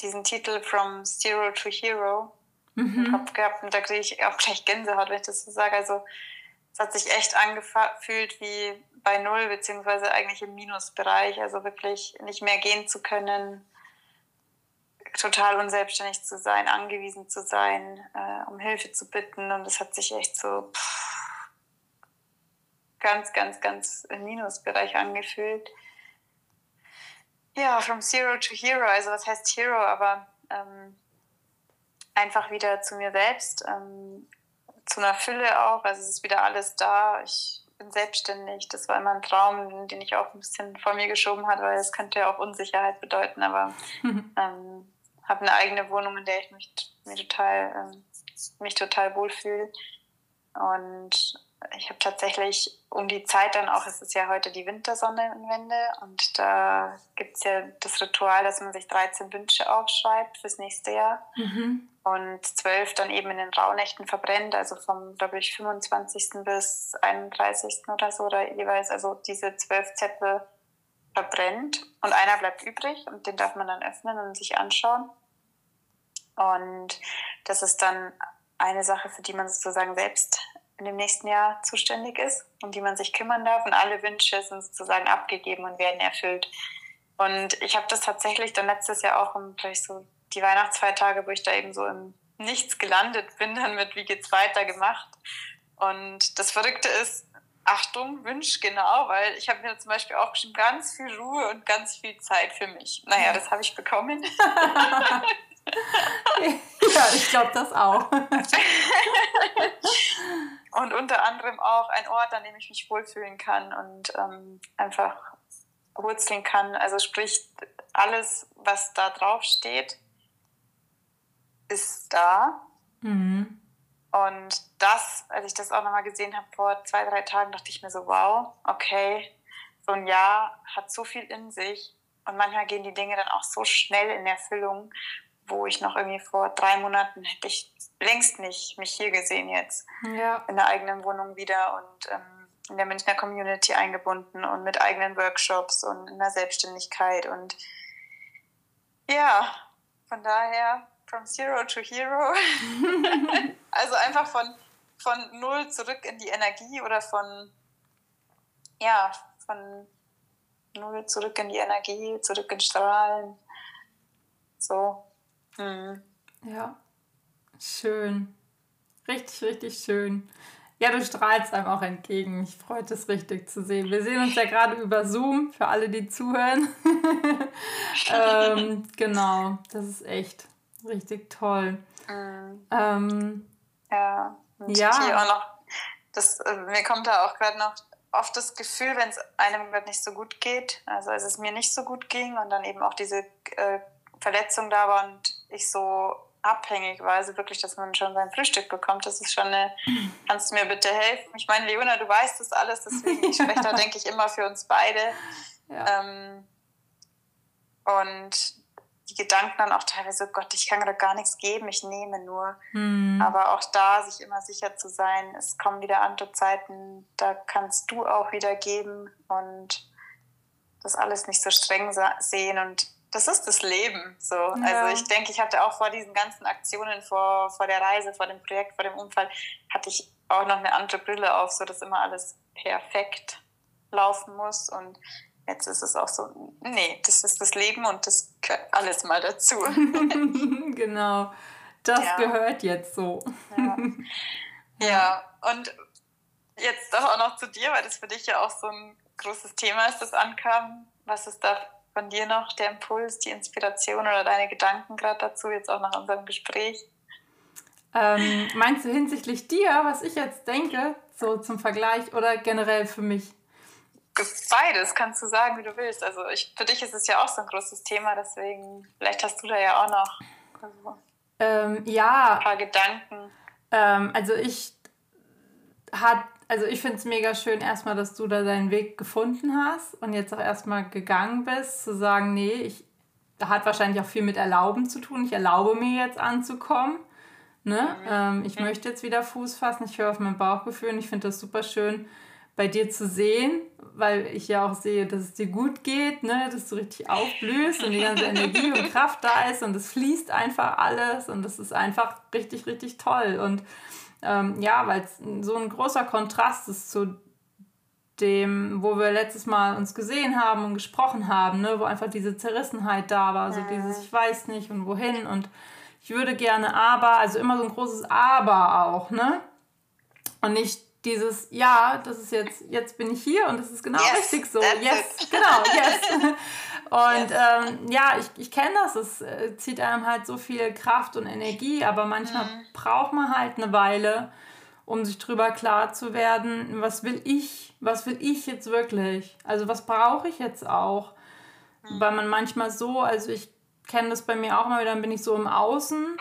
diesen Titel From Zero to Hero mhm. im Kopf gehabt und da kriege ich auch gleich Gänsehaut, wenn ich das so sage. Also es hat sich echt angefühlt wie bei Null, beziehungsweise eigentlich im Minusbereich. Also wirklich nicht mehr gehen zu können, total unselbstständig zu sein, angewiesen zu sein, äh, um Hilfe zu bitten. Und es hat sich echt so pff, ganz, ganz, ganz im Minusbereich angefühlt. Ja, from zero to hero. Also was heißt Hero? Aber ähm, einfach wieder zu mir selbst, ähm, zu einer Fülle auch. Also es ist wieder alles da. Ich bin selbstständig. Das war immer ein Traum, den ich auch ein bisschen vor mir geschoben habe, weil es könnte ja auch Unsicherheit bedeuten. Aber ähm, habe eine eigene Wohnung, in der ich mich, mich total, ähm, mich total wohlfühle. Und ich habe tatsächlich um die Zeit dann auch, es ist ja heute die Wintersonnenwende und da gibt es ja das Ritual, dass man sich 13 Wünsche aufschreibt fürs nächste Jahr mhm. und zwölf dann eben in den Rauhnächten verbrennt, also vom, glaube ich, 25. bis 31. oder so, oder jeweils, also diese zwölf Zettel verbrennt und einer bleibt übrig und den darf man dann öffnen und sich anschauen. Und das ist dann eine Sache, für die man sozusagen selbst in dem nächsten Jahr zuständig ist, um die man sich kümmern darf. Und alle Wünsche sind sozusagen abgegeben und werden erfüllt. Und ich habe das tatsächlich dann letztes Jahr auch um vielleicht so die Weihnachtsfeiertage, wo ich da eben so im Nichts gelandet bin, dann mit Wie geht's weiter gemacht. Und das Verrückte ist, Achtung, Wünsch genau, weil ich habe mir zum Beispiel auch geschrieben, ganz viel Ruhe und ganz viel Zeit für mich. Naja, das habe ich bekommen. ja, ich glaube das auch. und unter anderem auch ein Ort, an dem ich mich wohlfühlen kann und ähm, einfach wurzeln kann. Also sprich, alles, was da drauf steht, ist da. Mhm. Und das, als ich das auch nochmal gesehen habe vor zwei, drei Tagen, dachte ich mir so, wow, okay, so ein Jahr hat so viel in sich. Und manchmal gehen die Dinge dann auch so schnell in Erfüllung wo ich noch irgendwie vor drei Monaten hätte ich längst nicht mich hier gesehen jetzt. Ja. In der eigenen Wohnung wieder und ähm, in der Münchner Community eingebunden und mit eigenen Workshops und in der Selbstständigkeit und ja, von daher from zero to hero. also einfach von, von null zurück in die Energie oder von, ja, von null zurück in die Energie, zurück in Strahlen. So. Mhm. Ja, schön. Richtig, richtig schön. Ja, du strahlst einem auch entgegen. Ich freue es richtig zu sehen. Wir sehen uns ja gerade über Zoom, für alle, die zuhören. ähm, genau, das ist echt richtig toll. Mhm. Ähm, ja, und ja. Hier auch noch, das, äh, mir kommt da auch gerade noch oft das Gefühl, wenn es einem gerade nicht so gut geht, also als es mir nicht so gut ging und dann eben auch diese äh, Verletzung da war und ich so abhängig war, also wirklich, dass man schon sein Frühstück bekommt, das ist schon eine, kannst du mir bitte helfen? Ich meine, Leona, du weißt das alles, deswegen ich spreche da, denke ich, immer für uns beide. Ja. Ähm, und die Gedanken dann auch teilweise, oh Gott, ich kann gerade gar nichts geben, ich nehme nur. Mhm. Aber auch da sich immer sicher zu sein, es kommen wieder andere Zeiten, da kannst du auch wieder geben und das alles nicht so streng sehen und das ist das Leben. So. Ja. Also ich denke, ich hatte auch vor diesen ganzen Aktionen, vor, vor der Reise, vor dem Projekt, vor dem Unfall, hatte ich auch noch eine andere Brille auf, so dass immer alles perfekt laufen muss. Und jetzt ist es auch so, nee, das ist das Leben und das gehört alles mal dazu. genau. Das ja. gehört jetzt so. ja. ja, und jetzt doch auch noch zu dir, weil das für dich ja auch so ein großes Thema ist, das ankam. Was ist da von dir noch der Impuls, die Inspiration oder deine Gedanken gerade dazu, jetzt auch nach unserem Gespräch? Ähm, meinst du hinsichtlich dir, was ich jetzt denke, so zum Vergleich oder generell für mich? Beides kannst du sagen, wie du willst. Also ich, für dich ist es ja auch so ein großes Thema, deswegen vielleicht hast du da ja auch noch also, ähm, ja. ein paar Gedanken. Ähm, also ich hat, also ich finde es mega schön erstmal, dass du da deinen Weg gefunden hast und jetzt auch erstmal gegangen bist, zu sagen, nee, ich da hat wahrscheinlich auch viel mit Erlauben zu tun. Ich erlaube mir jetzt anzukommen. Ne? Ähm, ich möchte jetzt wieder Fuß fassen. Ich höre auf mein Bauchgefühl und ich finde das super schön bei dir zu sehen, weil ich ja auch sehe, dass es dir gut geht, ne? dass du richtig aufblühst und die ganze Energie und Kraft da ist und es fließt einfach alles und das ist einfach richtig, richtig toll. Und ähm, ja, weil es so ein großer Kontrast ist zu dem, wo wir letztes Mal uns gesehen haben und gesprochen haben, ne? wo einfach diese Zerrissenheit da war, so dieses Ich weiß nicht und wohin und ich würde gerne aber, also immer so ein großes Aber auch, ne? Und nicht dieses, ja, das ist jetzt, jetzt bin ich hier und das ist genau yes, richtig so. Yes, it. genau, yes. Und yes. Ähm, ja, ich, ich kenne das, es äh, zieht einem halt so viel Kraft und Energie, aber manchmal mhm. braucht man halt eine Weile, um sich drüber klar zu werden, was will ich, was will ich jetzt wirklich? Also was brauche ich jetzt auch? Mhm. Weil man manchmal so, also ich kenne das bei mir auch mal wieder, dann bin ich so im Außen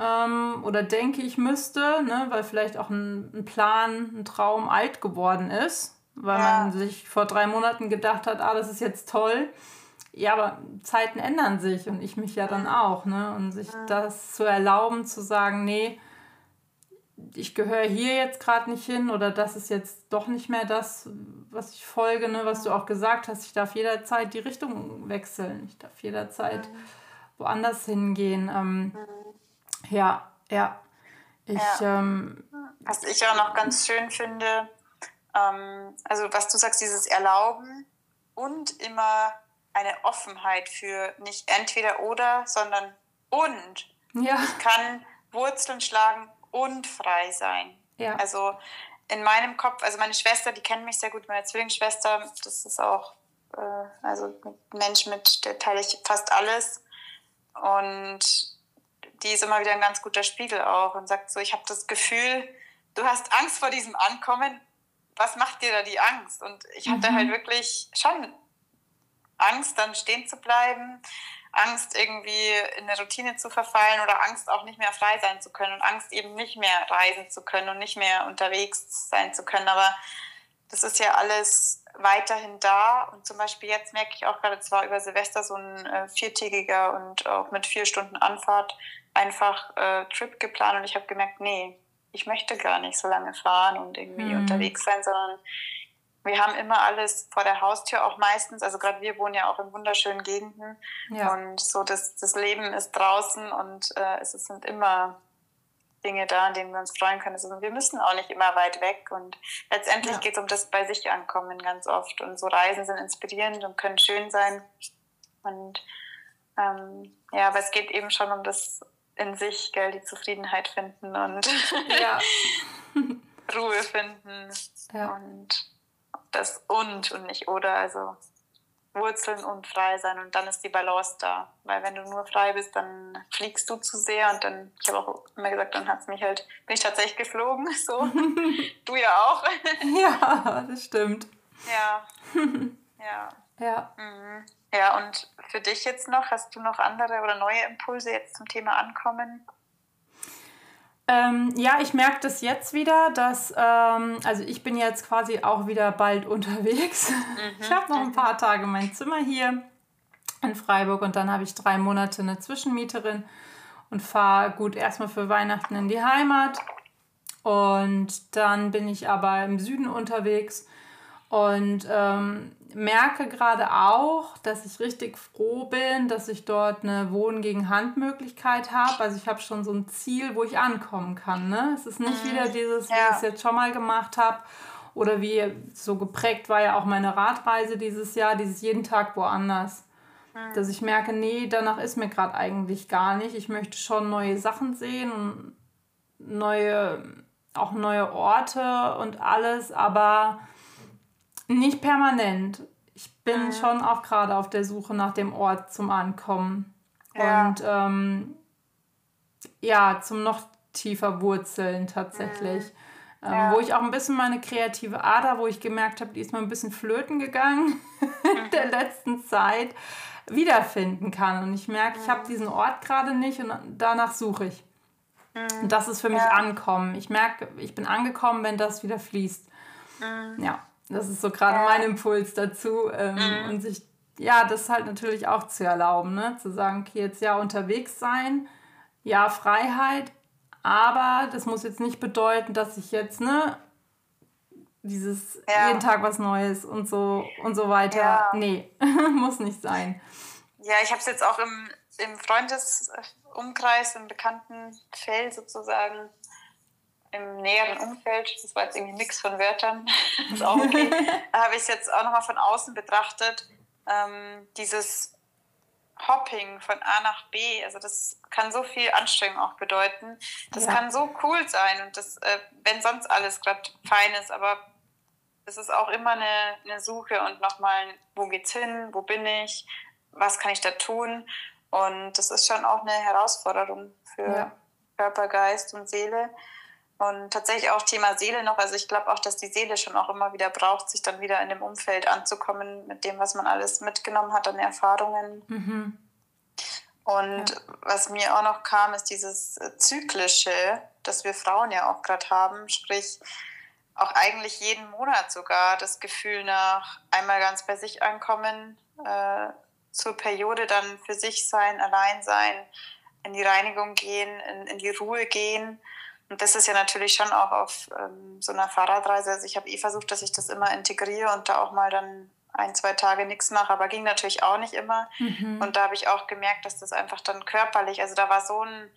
ähm, oder denke, ich müsste, ne, weil vielleicht auch ein, ein Plan, ein Traum alt geworden ist, weil ja. man sich vor drei Monaten gedacht hat, ah, das ist jetzt toll. Ja, aber Zeiten ändern sich und ich mich ja dann auch, ne? Und sich das zu erlauben, zu sagen, nee, ich gehöre hier jetzt gerade nicht hin oder das ist jetzt doch nicht mehr das, was ich folge, ne? was du auch gesagt hast. Ich darf jederzeit die Richtung wechseln. Ich darf jederzeit woanders hingehen. Ähm, ja, ja. Ich, ja. Ähm, was ich auch noch ganz schön finde, ähm, also was du sagst, dieses Erlauben und immer eine Offenheit für nicht entweder oder, sondern und. Ja. Ich kann Wurzeln schlagen und frei sein. Ja. Also in meinem Kopf, also meine Schwester, die kennt mich sehr gut, meine Zwillingsschwester, das ist auch, äh, also ein Mensch, mit der teile ich fast alles. Und die ist immer wieder ein ganz guter Spiegel auch und sagt so, ich habe das Gefühl, du hast Angst vor diesem Ankommen. Was macht dir da die Angst? Und ich hatte mhm. halt wirklich schon Angst, dann stehen zu bleiben, Angst irgendwie in eine Routine zu verfallen oder Angst auch nicht mehr frei sein zu können und Angst eben nicht mehr reisen zu können und nicht mehr unterwegs sein zu können. Aber das ist ja alles weiterhin da und zum Beispiel jetzt merke ich auch gerade, zwar über Silvester so ein äh, viertägiger und auch mit vier Stunden Anfahrt einfach äh, Trip geplant und ich habe gemerkt, nee, ich möchte gar nicht so lange fahren und irgendwie mhm. unterwegs sein, sondern wir haben immer alles vor der Haustür auch meistens. Also gerade wir wohnen ja auch in wunderschönen Gegenden ja. und so das, das Leben ist draußen und äh, es sind immer Dinge da, an denen wir uns freuen können. Also wir müssen auch nicht immer weit weg und letztendlich ja. geht es um das bei sich ankommen ganz oft und so Reisen sind inspirierend und können schön sein und ähm, ja, aber es geht eben schon um das in sich, gell, die Zufriedenheit finden und ja. Ruhe finden ja. und das und und nicht oder, also Wurzeln und frei sein und dann ist die Balance da. Weil wenn du nur frei bist, dann fliegst du zu sehr und dann, ich habe auch immer gesagt, dann hat es mich halt, bin ich tatsächlich geflogen, so. du ja auch. ja, das stimmt. Ja. Ja. Ja. Mhm. Ja, und für dich jetzt noch, hast du noch andere oder neue Impulse jetzt zum Thema Ankommen? Ähm, ja, ich merke das jetzt wieder, dass, ähm, also ich bin jetzt quasi auch wieder bald unterwegs. Mhm. Ich habe noch ein paar Tage mein Zimmer hier in Freiburg und dann habe ich drei Monate eine Zwischenmieterin und fahre gut erstmal für Weihnachten in die Heimat. Und dann bin ich aber im Süden unterwegs und ähm, merke gerade auch, dass ich richtig froh bin, dass ich dort eine Wohn gegen Handmöglichkeit habe. Also ich habe schon so ein Ziel, wo ich ankommen kann. Ne? Es ist nicht mhm. wieder dieses, wie ich es jetzt schon mal gemacht habe. Oder wie so geprägt war ja auch meine Radreise dieses Jahr, dieses jeden Tag woanders. Mhm. Dass ich merke, nee, danach ist mir gerade eigentlich gar nicht. Ich möchte schon neue Sachen sehen und neue, auch neue Orte und alles, aber nicht permanent. ich bin mhm. schon auch gerade auf der Suche nach dem Ort zum Ankommen. Ja. Und ähm, ja, zum noch tiefer Wurzeln tatsächlich. Mhm. Ähm, ja. Wo ich auch ein bisschen meine kreative Ader, wo ich gemerkt habe, die ist mal ein bisschen flöten gegangen in der mhm. letzten Zeit, wiederfinden kann. Und ich merke, ich habe mhm. diesen Ort gerade nicht und danach suche ich. Mhm. Und das ist für mich ja. Ankommen. Ich merke, ich bin angekommen, wenn das wieder fließt. Mhm. Ja, das ist so gerade mein Impuls dazu. Ähm, mhm. Und sich, ja, das halt natürlich auch zu erlauben, ne? Zu sagen, okay, jetzt ja unterwegs sein, ja, Freiheit, aber das muss jetzt nicht bedeuten, dass ich jetzt, ne, dieses ja. jeden Tag was Neues und so und so weiter. Ja. Nee, muss nicht sein. Ja, ich habe es jetzt auch im, im Freundesumkreis, im bekannten Feld sozusagen, im näheren Umfeld, das war jetzt irgendwie nichts von Wörtern, ist auch okay, habe ich es jetzt auch nochmal von außen betrachtet, ähm, dieses Hopping von A nach B, also das kann so viel Anstrengung auch bedeuten. Das ja. kann so cool sein und das, äh, wenn sonst alles gerade fein ist, aber es ist auch immer eine, eine Suche und nochmal, wo geht's hin, wo bin ich, was kann ich da tun? Und das ist schon auch eine Herausforderung für ja. Körper, Geist und Seele. Und tatsächlich auch Thema Seele noch. Also ich glaube auch, dass die Seele schon auch immer wieder braucht, sich dann wieder in dem Umfeld anzukommen mit dem, was man alles mitgenommen hat an Erfahrungen. Mhm. Und ja. was mir auch noch kam, ist dieses Zyklische, das wir Frauen ja auch gerade haben. Sprich, auch eigentlich jeden Monat sogar das Gefühl nach einmal ganz bei sich ankommen, äh, zur Periode dann für sich sein, allein sein, in die Reinigung gehen, in, in die Ruhe gehen und das ist ja natürlich schon auch auf ähm, so einer Fahrradreise. Also ich habe eh versucht, dass ich das immer integriere und da auch mal dann ein, zwei Tage nichts mache, aber ging natürlich auch nicht immer. Mhm. Und da habe ich auch gemerkt, dass das einfach dann körperlich, also da war so ein,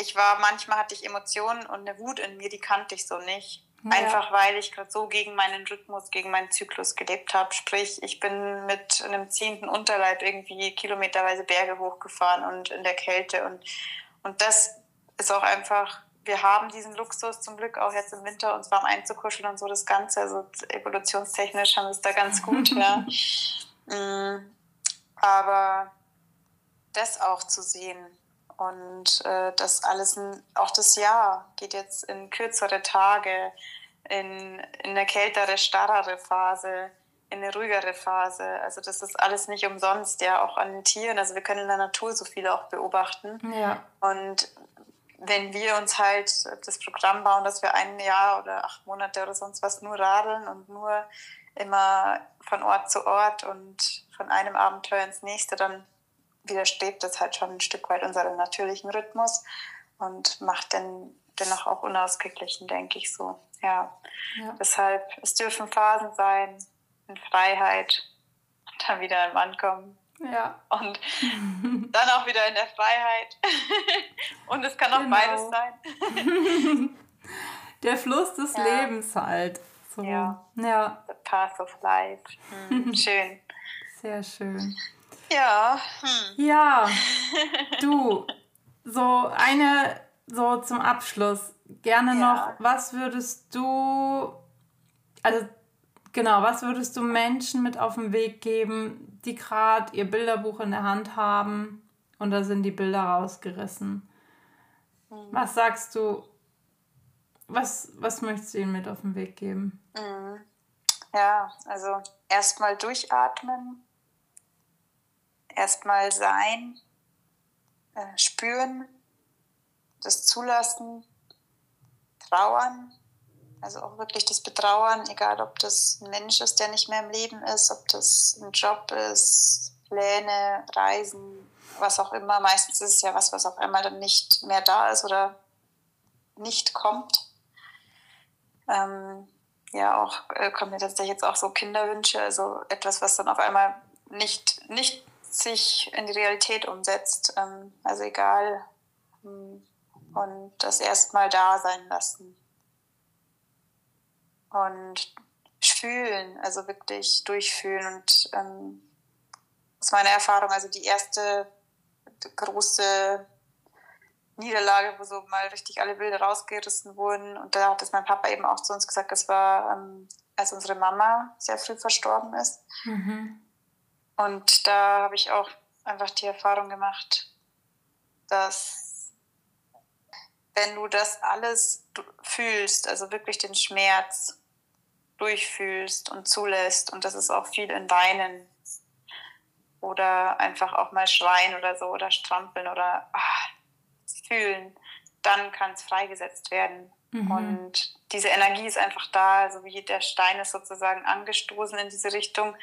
ich war, manchmal hatte ich Emotionen und eine Wut in mir, die kannte ich so nicht. Ja. Einfach weil ich gerade so gegen meinen Rhythmus, gegen meinen Zyklus gelebt habe. Sprich, ich bin mit einem ziehenden Unterleib irgendwie kilometerweise Berge hochgefahren und in der Kälte. Und, und das ist auch einfach wir haben diesen Luxus zum Glück auch jetzt im Winter, uns warm einzukuscheln und so das Ganze. Also evolutionstechnisch haben wir es da ganz gut, ja. Mm, aber das auch zu sehen und äh, das alles, auch das Jahr geht jetzt in kürzere Tage, in, in eine kältere, starrere Phase, in eine ruhigere Phase. Also das ist alles nicht umsonst, ja, auch an den Tieren. Also wir können in der Natur so viel auch beobachten. Ja. Und wenn wir uns halt das Programm bauen, dass wir ein Jahr oder acht Monate oder sonst was nur radeln und nur immer von Ort zu Ort und von einem Abenteuer ins nächste, dann widerstrebt das halt schon ein Stück weit unserem natürlichen Rhythmus und macht den dennoch auch unausgeglichen, denke ich so. Ja. ja. Deshalb, es dürfen Phasen sein in Freiheit, dann wieder im Ankommen. Ja. Und dann auch wieder in der Freiheit. Und es kann auch genau. beides sein. Der Fluss des ja. Lebens halt. So. Ja. ja. The path of life. Hm. Schön. Sehr schön. Ja. Hm. Ja. Du, so eine, so zum Abschluss, gerne ja. noch, was würdest du, also genau, was würdest du Menschen mit auf den Weg geben, die gerade ihr Bilderbuch in der Hand haben und da sind die Bilder rausgerissen. Mhm. Was sagst du? Was, was möchtest du ihnen mit auf den Weg geben? Mhm. Ja, also erstmal durchatmen, erstmal sein, äh, spüren, das zulassen, trauern, also auch wirklich das Betrauern, egal ob das ein Mensch ist, der nicht mehr im Leben ist, ob das ein Job ist, Pläne, Reisen, was auch immer. Meistens ist es ja was, was auf einmal dann nicht mehr da ist oder nicht kommt. Ähm, ja, auch äh, kommen mir tatsächlich jetzt auch so Kinderwünsche, also etwas, was dann auf einmal nicht, nicht sich in die Realität umsetzt. Ähm, also egal. Ähm, und das erstmal da sein lassen und fühlen, also wirklich durchfühlen. Und ähm, aus meiner Erfahrung, also die erste große Niederlage, wo so mal richtig alle Bilder rausgerissen wurden. Und da hat es mein Papa eben auch zu uns gesagt, das war, ähm, als unsere Mama sehr früh verstorben ist. Mhm. Und da habe ich auch einfach die Erfahrung gemacht, dass wenn du das alles fühlst, also wirklich den Schmerz durchfühlst und zulässt, und das ist auch viel in Weinen oder einfach auch mal schreien oder so oder strampeln oder ach, fühlen, dann kann es freigesetzt werden. Mhm. Und diese Energie ist einfach da, also wie der Stein ist sozusagen angestoßen in diese Richtung.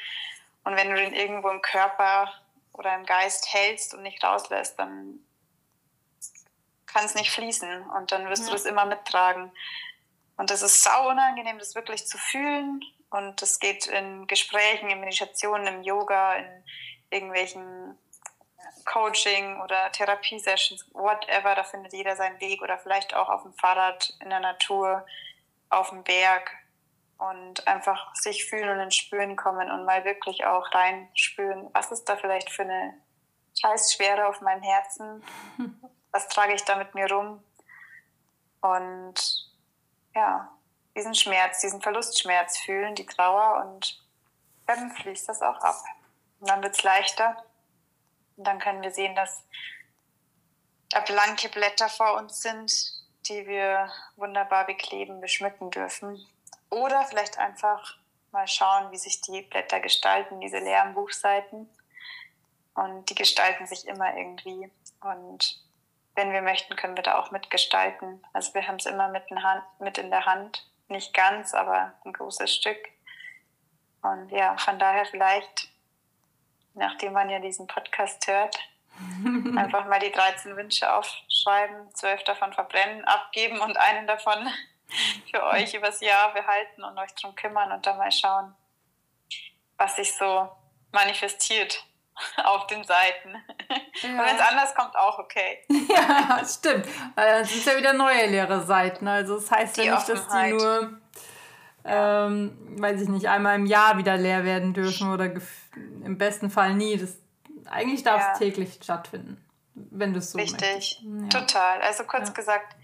Und wenn du den irgendwo im Körper oder im Geist hältst und nicht rauslässt, dann kann es nicht fließen und dann wirst ja. du das immer mittragen. Und das ist sau unangenehm, das wirklich zu fühlen. Und das geht in Gesprächen, in Meditationen, im Yoga, in irgendwelchen Coaching oder Therapiesessions, whatever, da findet jeder seinen Weg oder vielleicht auch auf dem Fahrrad, in der Natur, auf dem Berg. Und einfach sich fühlen und ins Spüren kommen und mal wirklich auch reinspüren, was ist da vielleicht für eine Scheißschwere auf meinem Herzen, was trage ich da mit mir rum? Und ja, diesen Schmerz, diesen Verlustschmerz fühlen, die Trauer und dann fließt das auch ab. Und dann wird es leichter und dann können wir sehen, dass da blanke Blätter vor uns sind, die wir wunderbar bekleben, beschmücken dürfen. Oder vielleicht einfach mal schauen, wie sich die Blätter gestalten, diese leeren Buchseiten. Und die gestalten sich immer irgendwie. Und wenn wir möchten, können wir da auch mitgestalten. Also wir haben es immer mit in, Hand, mit in der Hand. Nicht ganz, aber ein großes Stück. Und ja, von daher vielleicht nachdem man ja diesen Podcast hört, einfach mal die 13 Wünsche aufschreiben, zwölf davon verbrennen, abgeben und einen davon für euch übers Jahr behalten und euch drum kümmern und dann mal schauen, was sich so manifestiert auf den Seiten. Ja. Und wenn es anders kommt, auch okay. Ja, stimmt. Es sind ja wieder neue leere Seiten. Also das heißt die ja nicht, Offenheit. dass die nur, ähm, weiß ich nicht, einmal im Jahr wieder leer werden dürfen oder im besten Fall nie. Das, eigentlich darf ja. es täglich stattfinden, wenn du es so Richtig, ja. total. Also kurz ja. gesagt,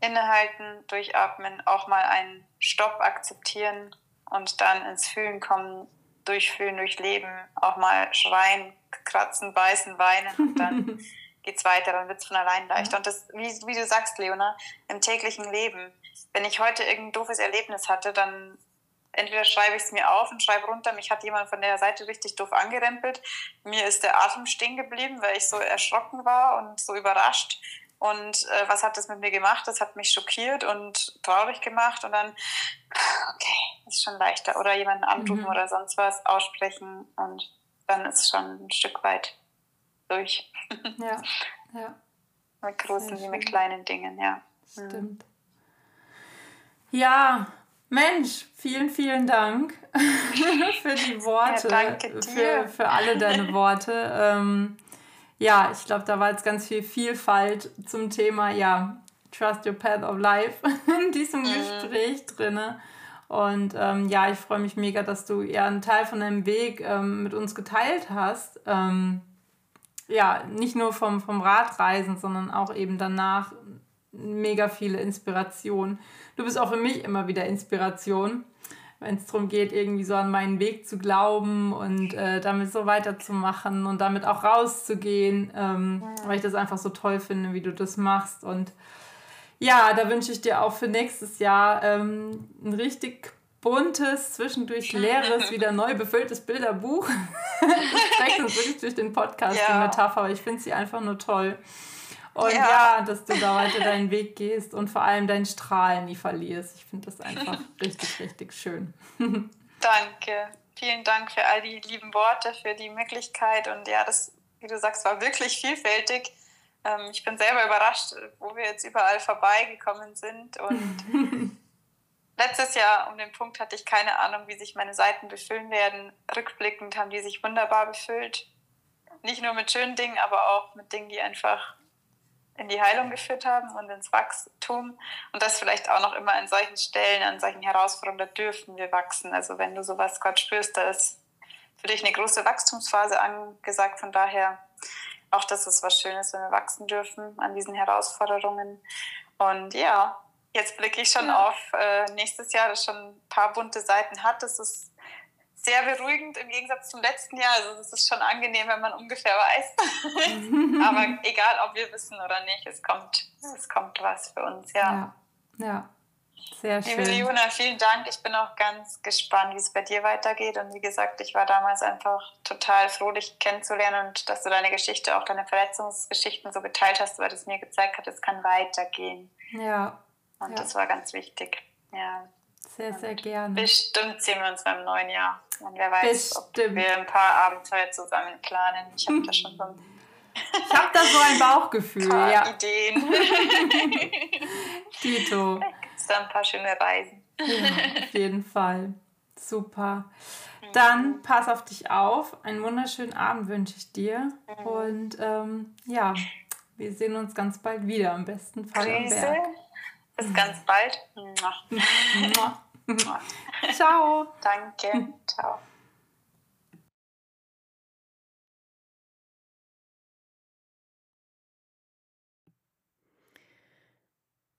innehalten, durchatmen, auch mal einen Stopp akzeptieren und dann ins Fühlen kommen, durchfühlen, durchleben, auch mal schreien, kratzen, beißen, weinen und dann geht es weiter, dann wird es von allein leichter. Und das, wie, wie du sagst, Leona, im täglichen Leben, wenn ich heute irgendein doofes Erlebnis hatte, dann entweder schreibe ich es mir auf und schreibe runter, mich hat jemand von der Seite richtig doof angerempelt. Mir ist der Atem stehen geblieben, weil ich so erschrocken war und so überrascht. Und äh, was hat das mit mir gemacht? Das hat mich schockiert und traurig gemacht. Und dann, okay, ist schon leichter. Oder jemanden anrufen mhm. oder sonst was aussprechen. Und dann ist es schon ein Stück weit durch. Ja, ja. mit großen wie mit kleinen Dingen, ja. Stimmt. Ja, Mensch, vielen, vielen Dank für die Worte. Ja, danke dir. Für, für alle deine Worte. Ähm, ja, ich glaube, da war jetzt ganz viel Vielfalt zum Thema, ja, Trust Your Path of Life in diesem mhm. Gespräch drin. Und ähm, ja, ich freue mich mega, dass du ja einen Teil von deinem Weg ähm, mit uns geteilt hast. Ähm, ja, nicht nur vom, vom Radreisen, sondern auch eben danach mega viele Inspirationen du bist auch für mich immer wieder Inspiration, wenn es darum geht, irgendwie so an meinen Weg zu glauben und äh, damit so weiterzumachen und damit auch rauszugehen, ähm, weil ich das einfach so toll finde, wie du das machst. Und ja, da wünsche ich dir auch für nächstes Jahr ähm, ein richtig buntes, zwischendurch leeres, wieder neu befülltes Bilderbuch. das trägt uns wirklich durch den Podcast, ja. die Metapher, aber ich finde sie einfach nur toll. Und ja. ja. dass du da weiter deinen Weg gehst und vor allem dein Strahlen nie verlierst. Ich finde das einfach richtig, richtig schön. Danke. Vielen Dank für all die lieben Worte, für die Möglichkeit. Und ja, das, wie du sagst, war wirklich vielfältig. Ähm, ich bin selber überrascht, wo wir jetzt überall vorbeigekommen sind. Und letztes Jahr um den Punkt hatte ich keine Ahnung, wie sich meine Seiten befüllen werden. Rückblickend haben die sich wunderbar befüllt. Nicht nur mit schönen Dingen, aber auch mit Dingen, die einfach in die Heilung geführt haben und ins Wachstum. Und das vielleicht auch noch immer an solchen Stellen, an solchen Herausforderungen, da dürfen wir wachsen. Also wenn du sowas Gott spürst, da ist für dich eine große Wachstumsphase angesagt. Von daher auch das ist was Schönes, wenn wir wachsen dürfen an diesen Herausforderungen. Und ja, jetzt blicke ich schon ja. auf äh, nächstes Jahr, das schon ein paar bunte Seiten hat. Das ist sehr beruhigend im Gegensatz zum letzten Jahr. Also es ist schon angenehm, wenn man ungefähr weiß. Aber egal, ob wir wissen oder nicht, es kommt, es kommt was für uns, ja. Ja, ja. sehr schön. Liebe Leona, vielen Dank. Ich bin auch ganz gespannt, wie es bei dir weitergeht. Und wie gesagt, ich war damals einfach total froh, dich kennenzulernen und dass du deine Geschichte, auch deine Verletzungsgeschichten so geteilt hast, weil es mir gezeigt hat, es kann weitergehen. Ja. Und ja. das war ganz wichtig. Ja. Sehr, sehr gerne. Bestimmt sehen wir uns beim neuen Jahr. Und wer weiß, Bestimmt. ob wir ein paar Abenteuer zusammen planen. Ich habe da schon so ein ich habe da so ein Bauchgefühl. Ein ja. Ideen. Tito. Gibt es da ein paar schöne Reisen. Ja, auf jeden Fall. Super. Dann mhm. pass auf dich auf. Einen wunderschönen Abend wünsche ich dir. Mhm. Und ähm, ja, wir sehen uns ganz bald wieder, am besten Fall am Berg. Bis ganz bald. Ciao. Danke. Ciao.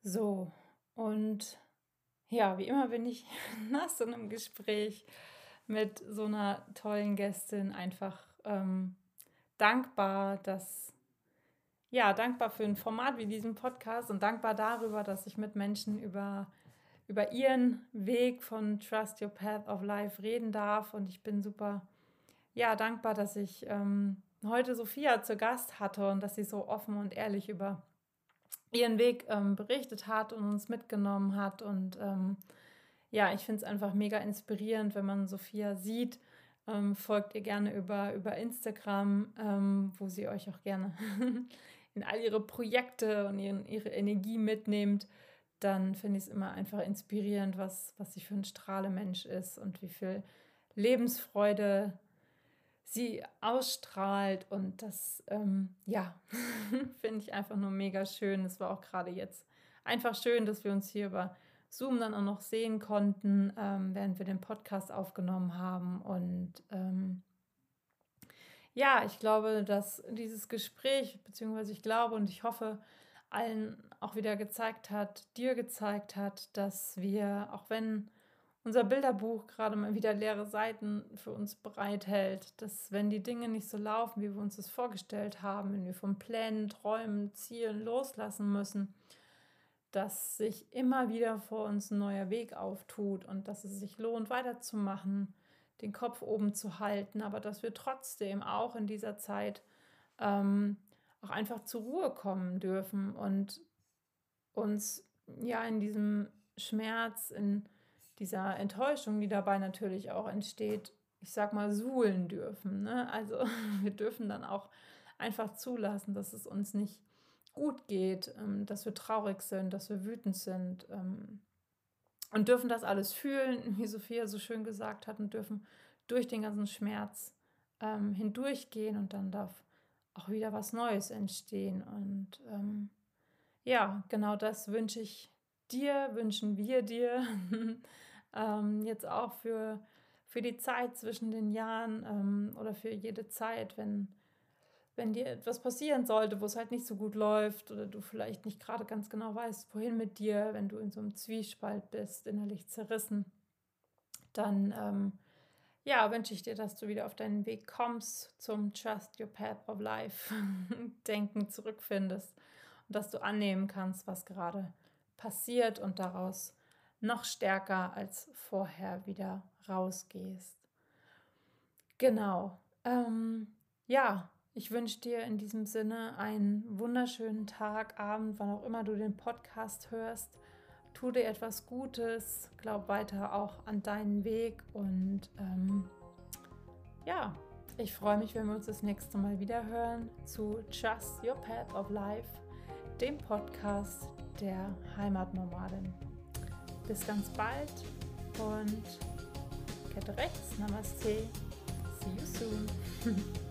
So, und ja, wie immer bin ich nach so einem Gespräch mit so einer tollen Gästin einfach ähm, dankbar, dass ja, dankbar für ein Format wie diesen Podcast und dankbar darüber, dass ich mit Menschen über, über ihren Weg von Trust Your Path of Life reden darf. Und ich bin super, ja, dankbar, dass ich ähm, heute Sophia zu Gast hatte und dass sie so offen und ehrlich über ihren Weg ähm, berichtet hat und uns mitgenommen hat. Und ähm, ja, ich finde es einfach mega inspirierend, wenn man Sophia sieht. Ähm, folgt ihr gerne über, über Instagram, ähm, wo sie euch auch gerne in all ihre Projekte und ihren, ihre Energie mitnehmt, dann finde ich es immer einfach inspirierend, was, was sie für ein Strahlemensch ist und wie viel Lebensfreude sie ausstrahlt. Und das, ähm, ja, finde ich einfach nur mega schön. Es war auch gerade jetzt einfach schön, dass wir uns hier über Zoom dann auch noch sehen konnten, ähm, während wir den Podcast aufgenommen haben. Und ähm, ja, ich glaube, dass dieses Gespräch, beziehungsweise ich glaube und ich hoffe, allen auch wieder gezeigt hat, dir gezeigt hat, dass wir, auch wenn unser Bilderbuch gerade mal wieder leere Seiten für uns bereithält, dass wenn die Dinge nicht so laufen, wie wir uns das vorgestellt haben, wenn wir von Plänen, Träumen, Zielen loslassen müssen, dass sich immer wieder vor uns ein neuer Weg auftut und dass es sich lohnt, weiterzumachen, den Kopf oben zu halten, aber dass wir trotzdem auch in dieser Zeit ähm, auch einfach zur Ruhe kommen dürfen und uns ja in diesem Schmerz, in dieser Enttäuschung, die dabei natürlich auch entsteht, ich sag mal, suhlen dürfen. Ne? Also wir dürfen dann auch einfach zulassen, dass es uns nicht gut geht, ähm, dass wir traurig sind, dass wir wütend sind, ähm, und dürfen das alles fühlen, wie Sophia so schön gesagt hat, und dürfen durch den ganzen Schmerz ähm, hindurchgehen und dann darf auch wieder was Neues entstehen. Und ähm, ja, genau das wünsche ich dir, wünschen wir dir ähm, jetzt auch für, für die Zeit zwischen den Jahren ähm, oder für jede Zeit, wenn wenn dir etwas passieren sollte, wo es halt nicht so gut läuft oder du vielleicht nicht gerade ganz genau weißt, wohin mit dir, wenn du in so einem Zwiespalt bist, innerlich zerrissen, dann ähm, ja, wünsche ich dir, dass du wieder auf deinen Weg kommst zum Trust Your Path of Life Denken zurückfindest und dass du annehmen kannst, was gerade passiert und daraus noch stärker als vorher wieder rausgehst. Genau. Ähm, ja, ich wünsche dir in diesem Sinne einen wunderschönen Tag, Abend, wann auch immer du den Podcast hörst. Tu dir etwas Gutes, glaub weiter auch an deinen Weg und ähm, ja, ich freue mich, wenn wir uns das nächste Mal wieder hören zu Just Your Path of Life, dem Podcast der Heimatnomadin. Bis ganz bald und Kette rechts, Namaste, see you soon.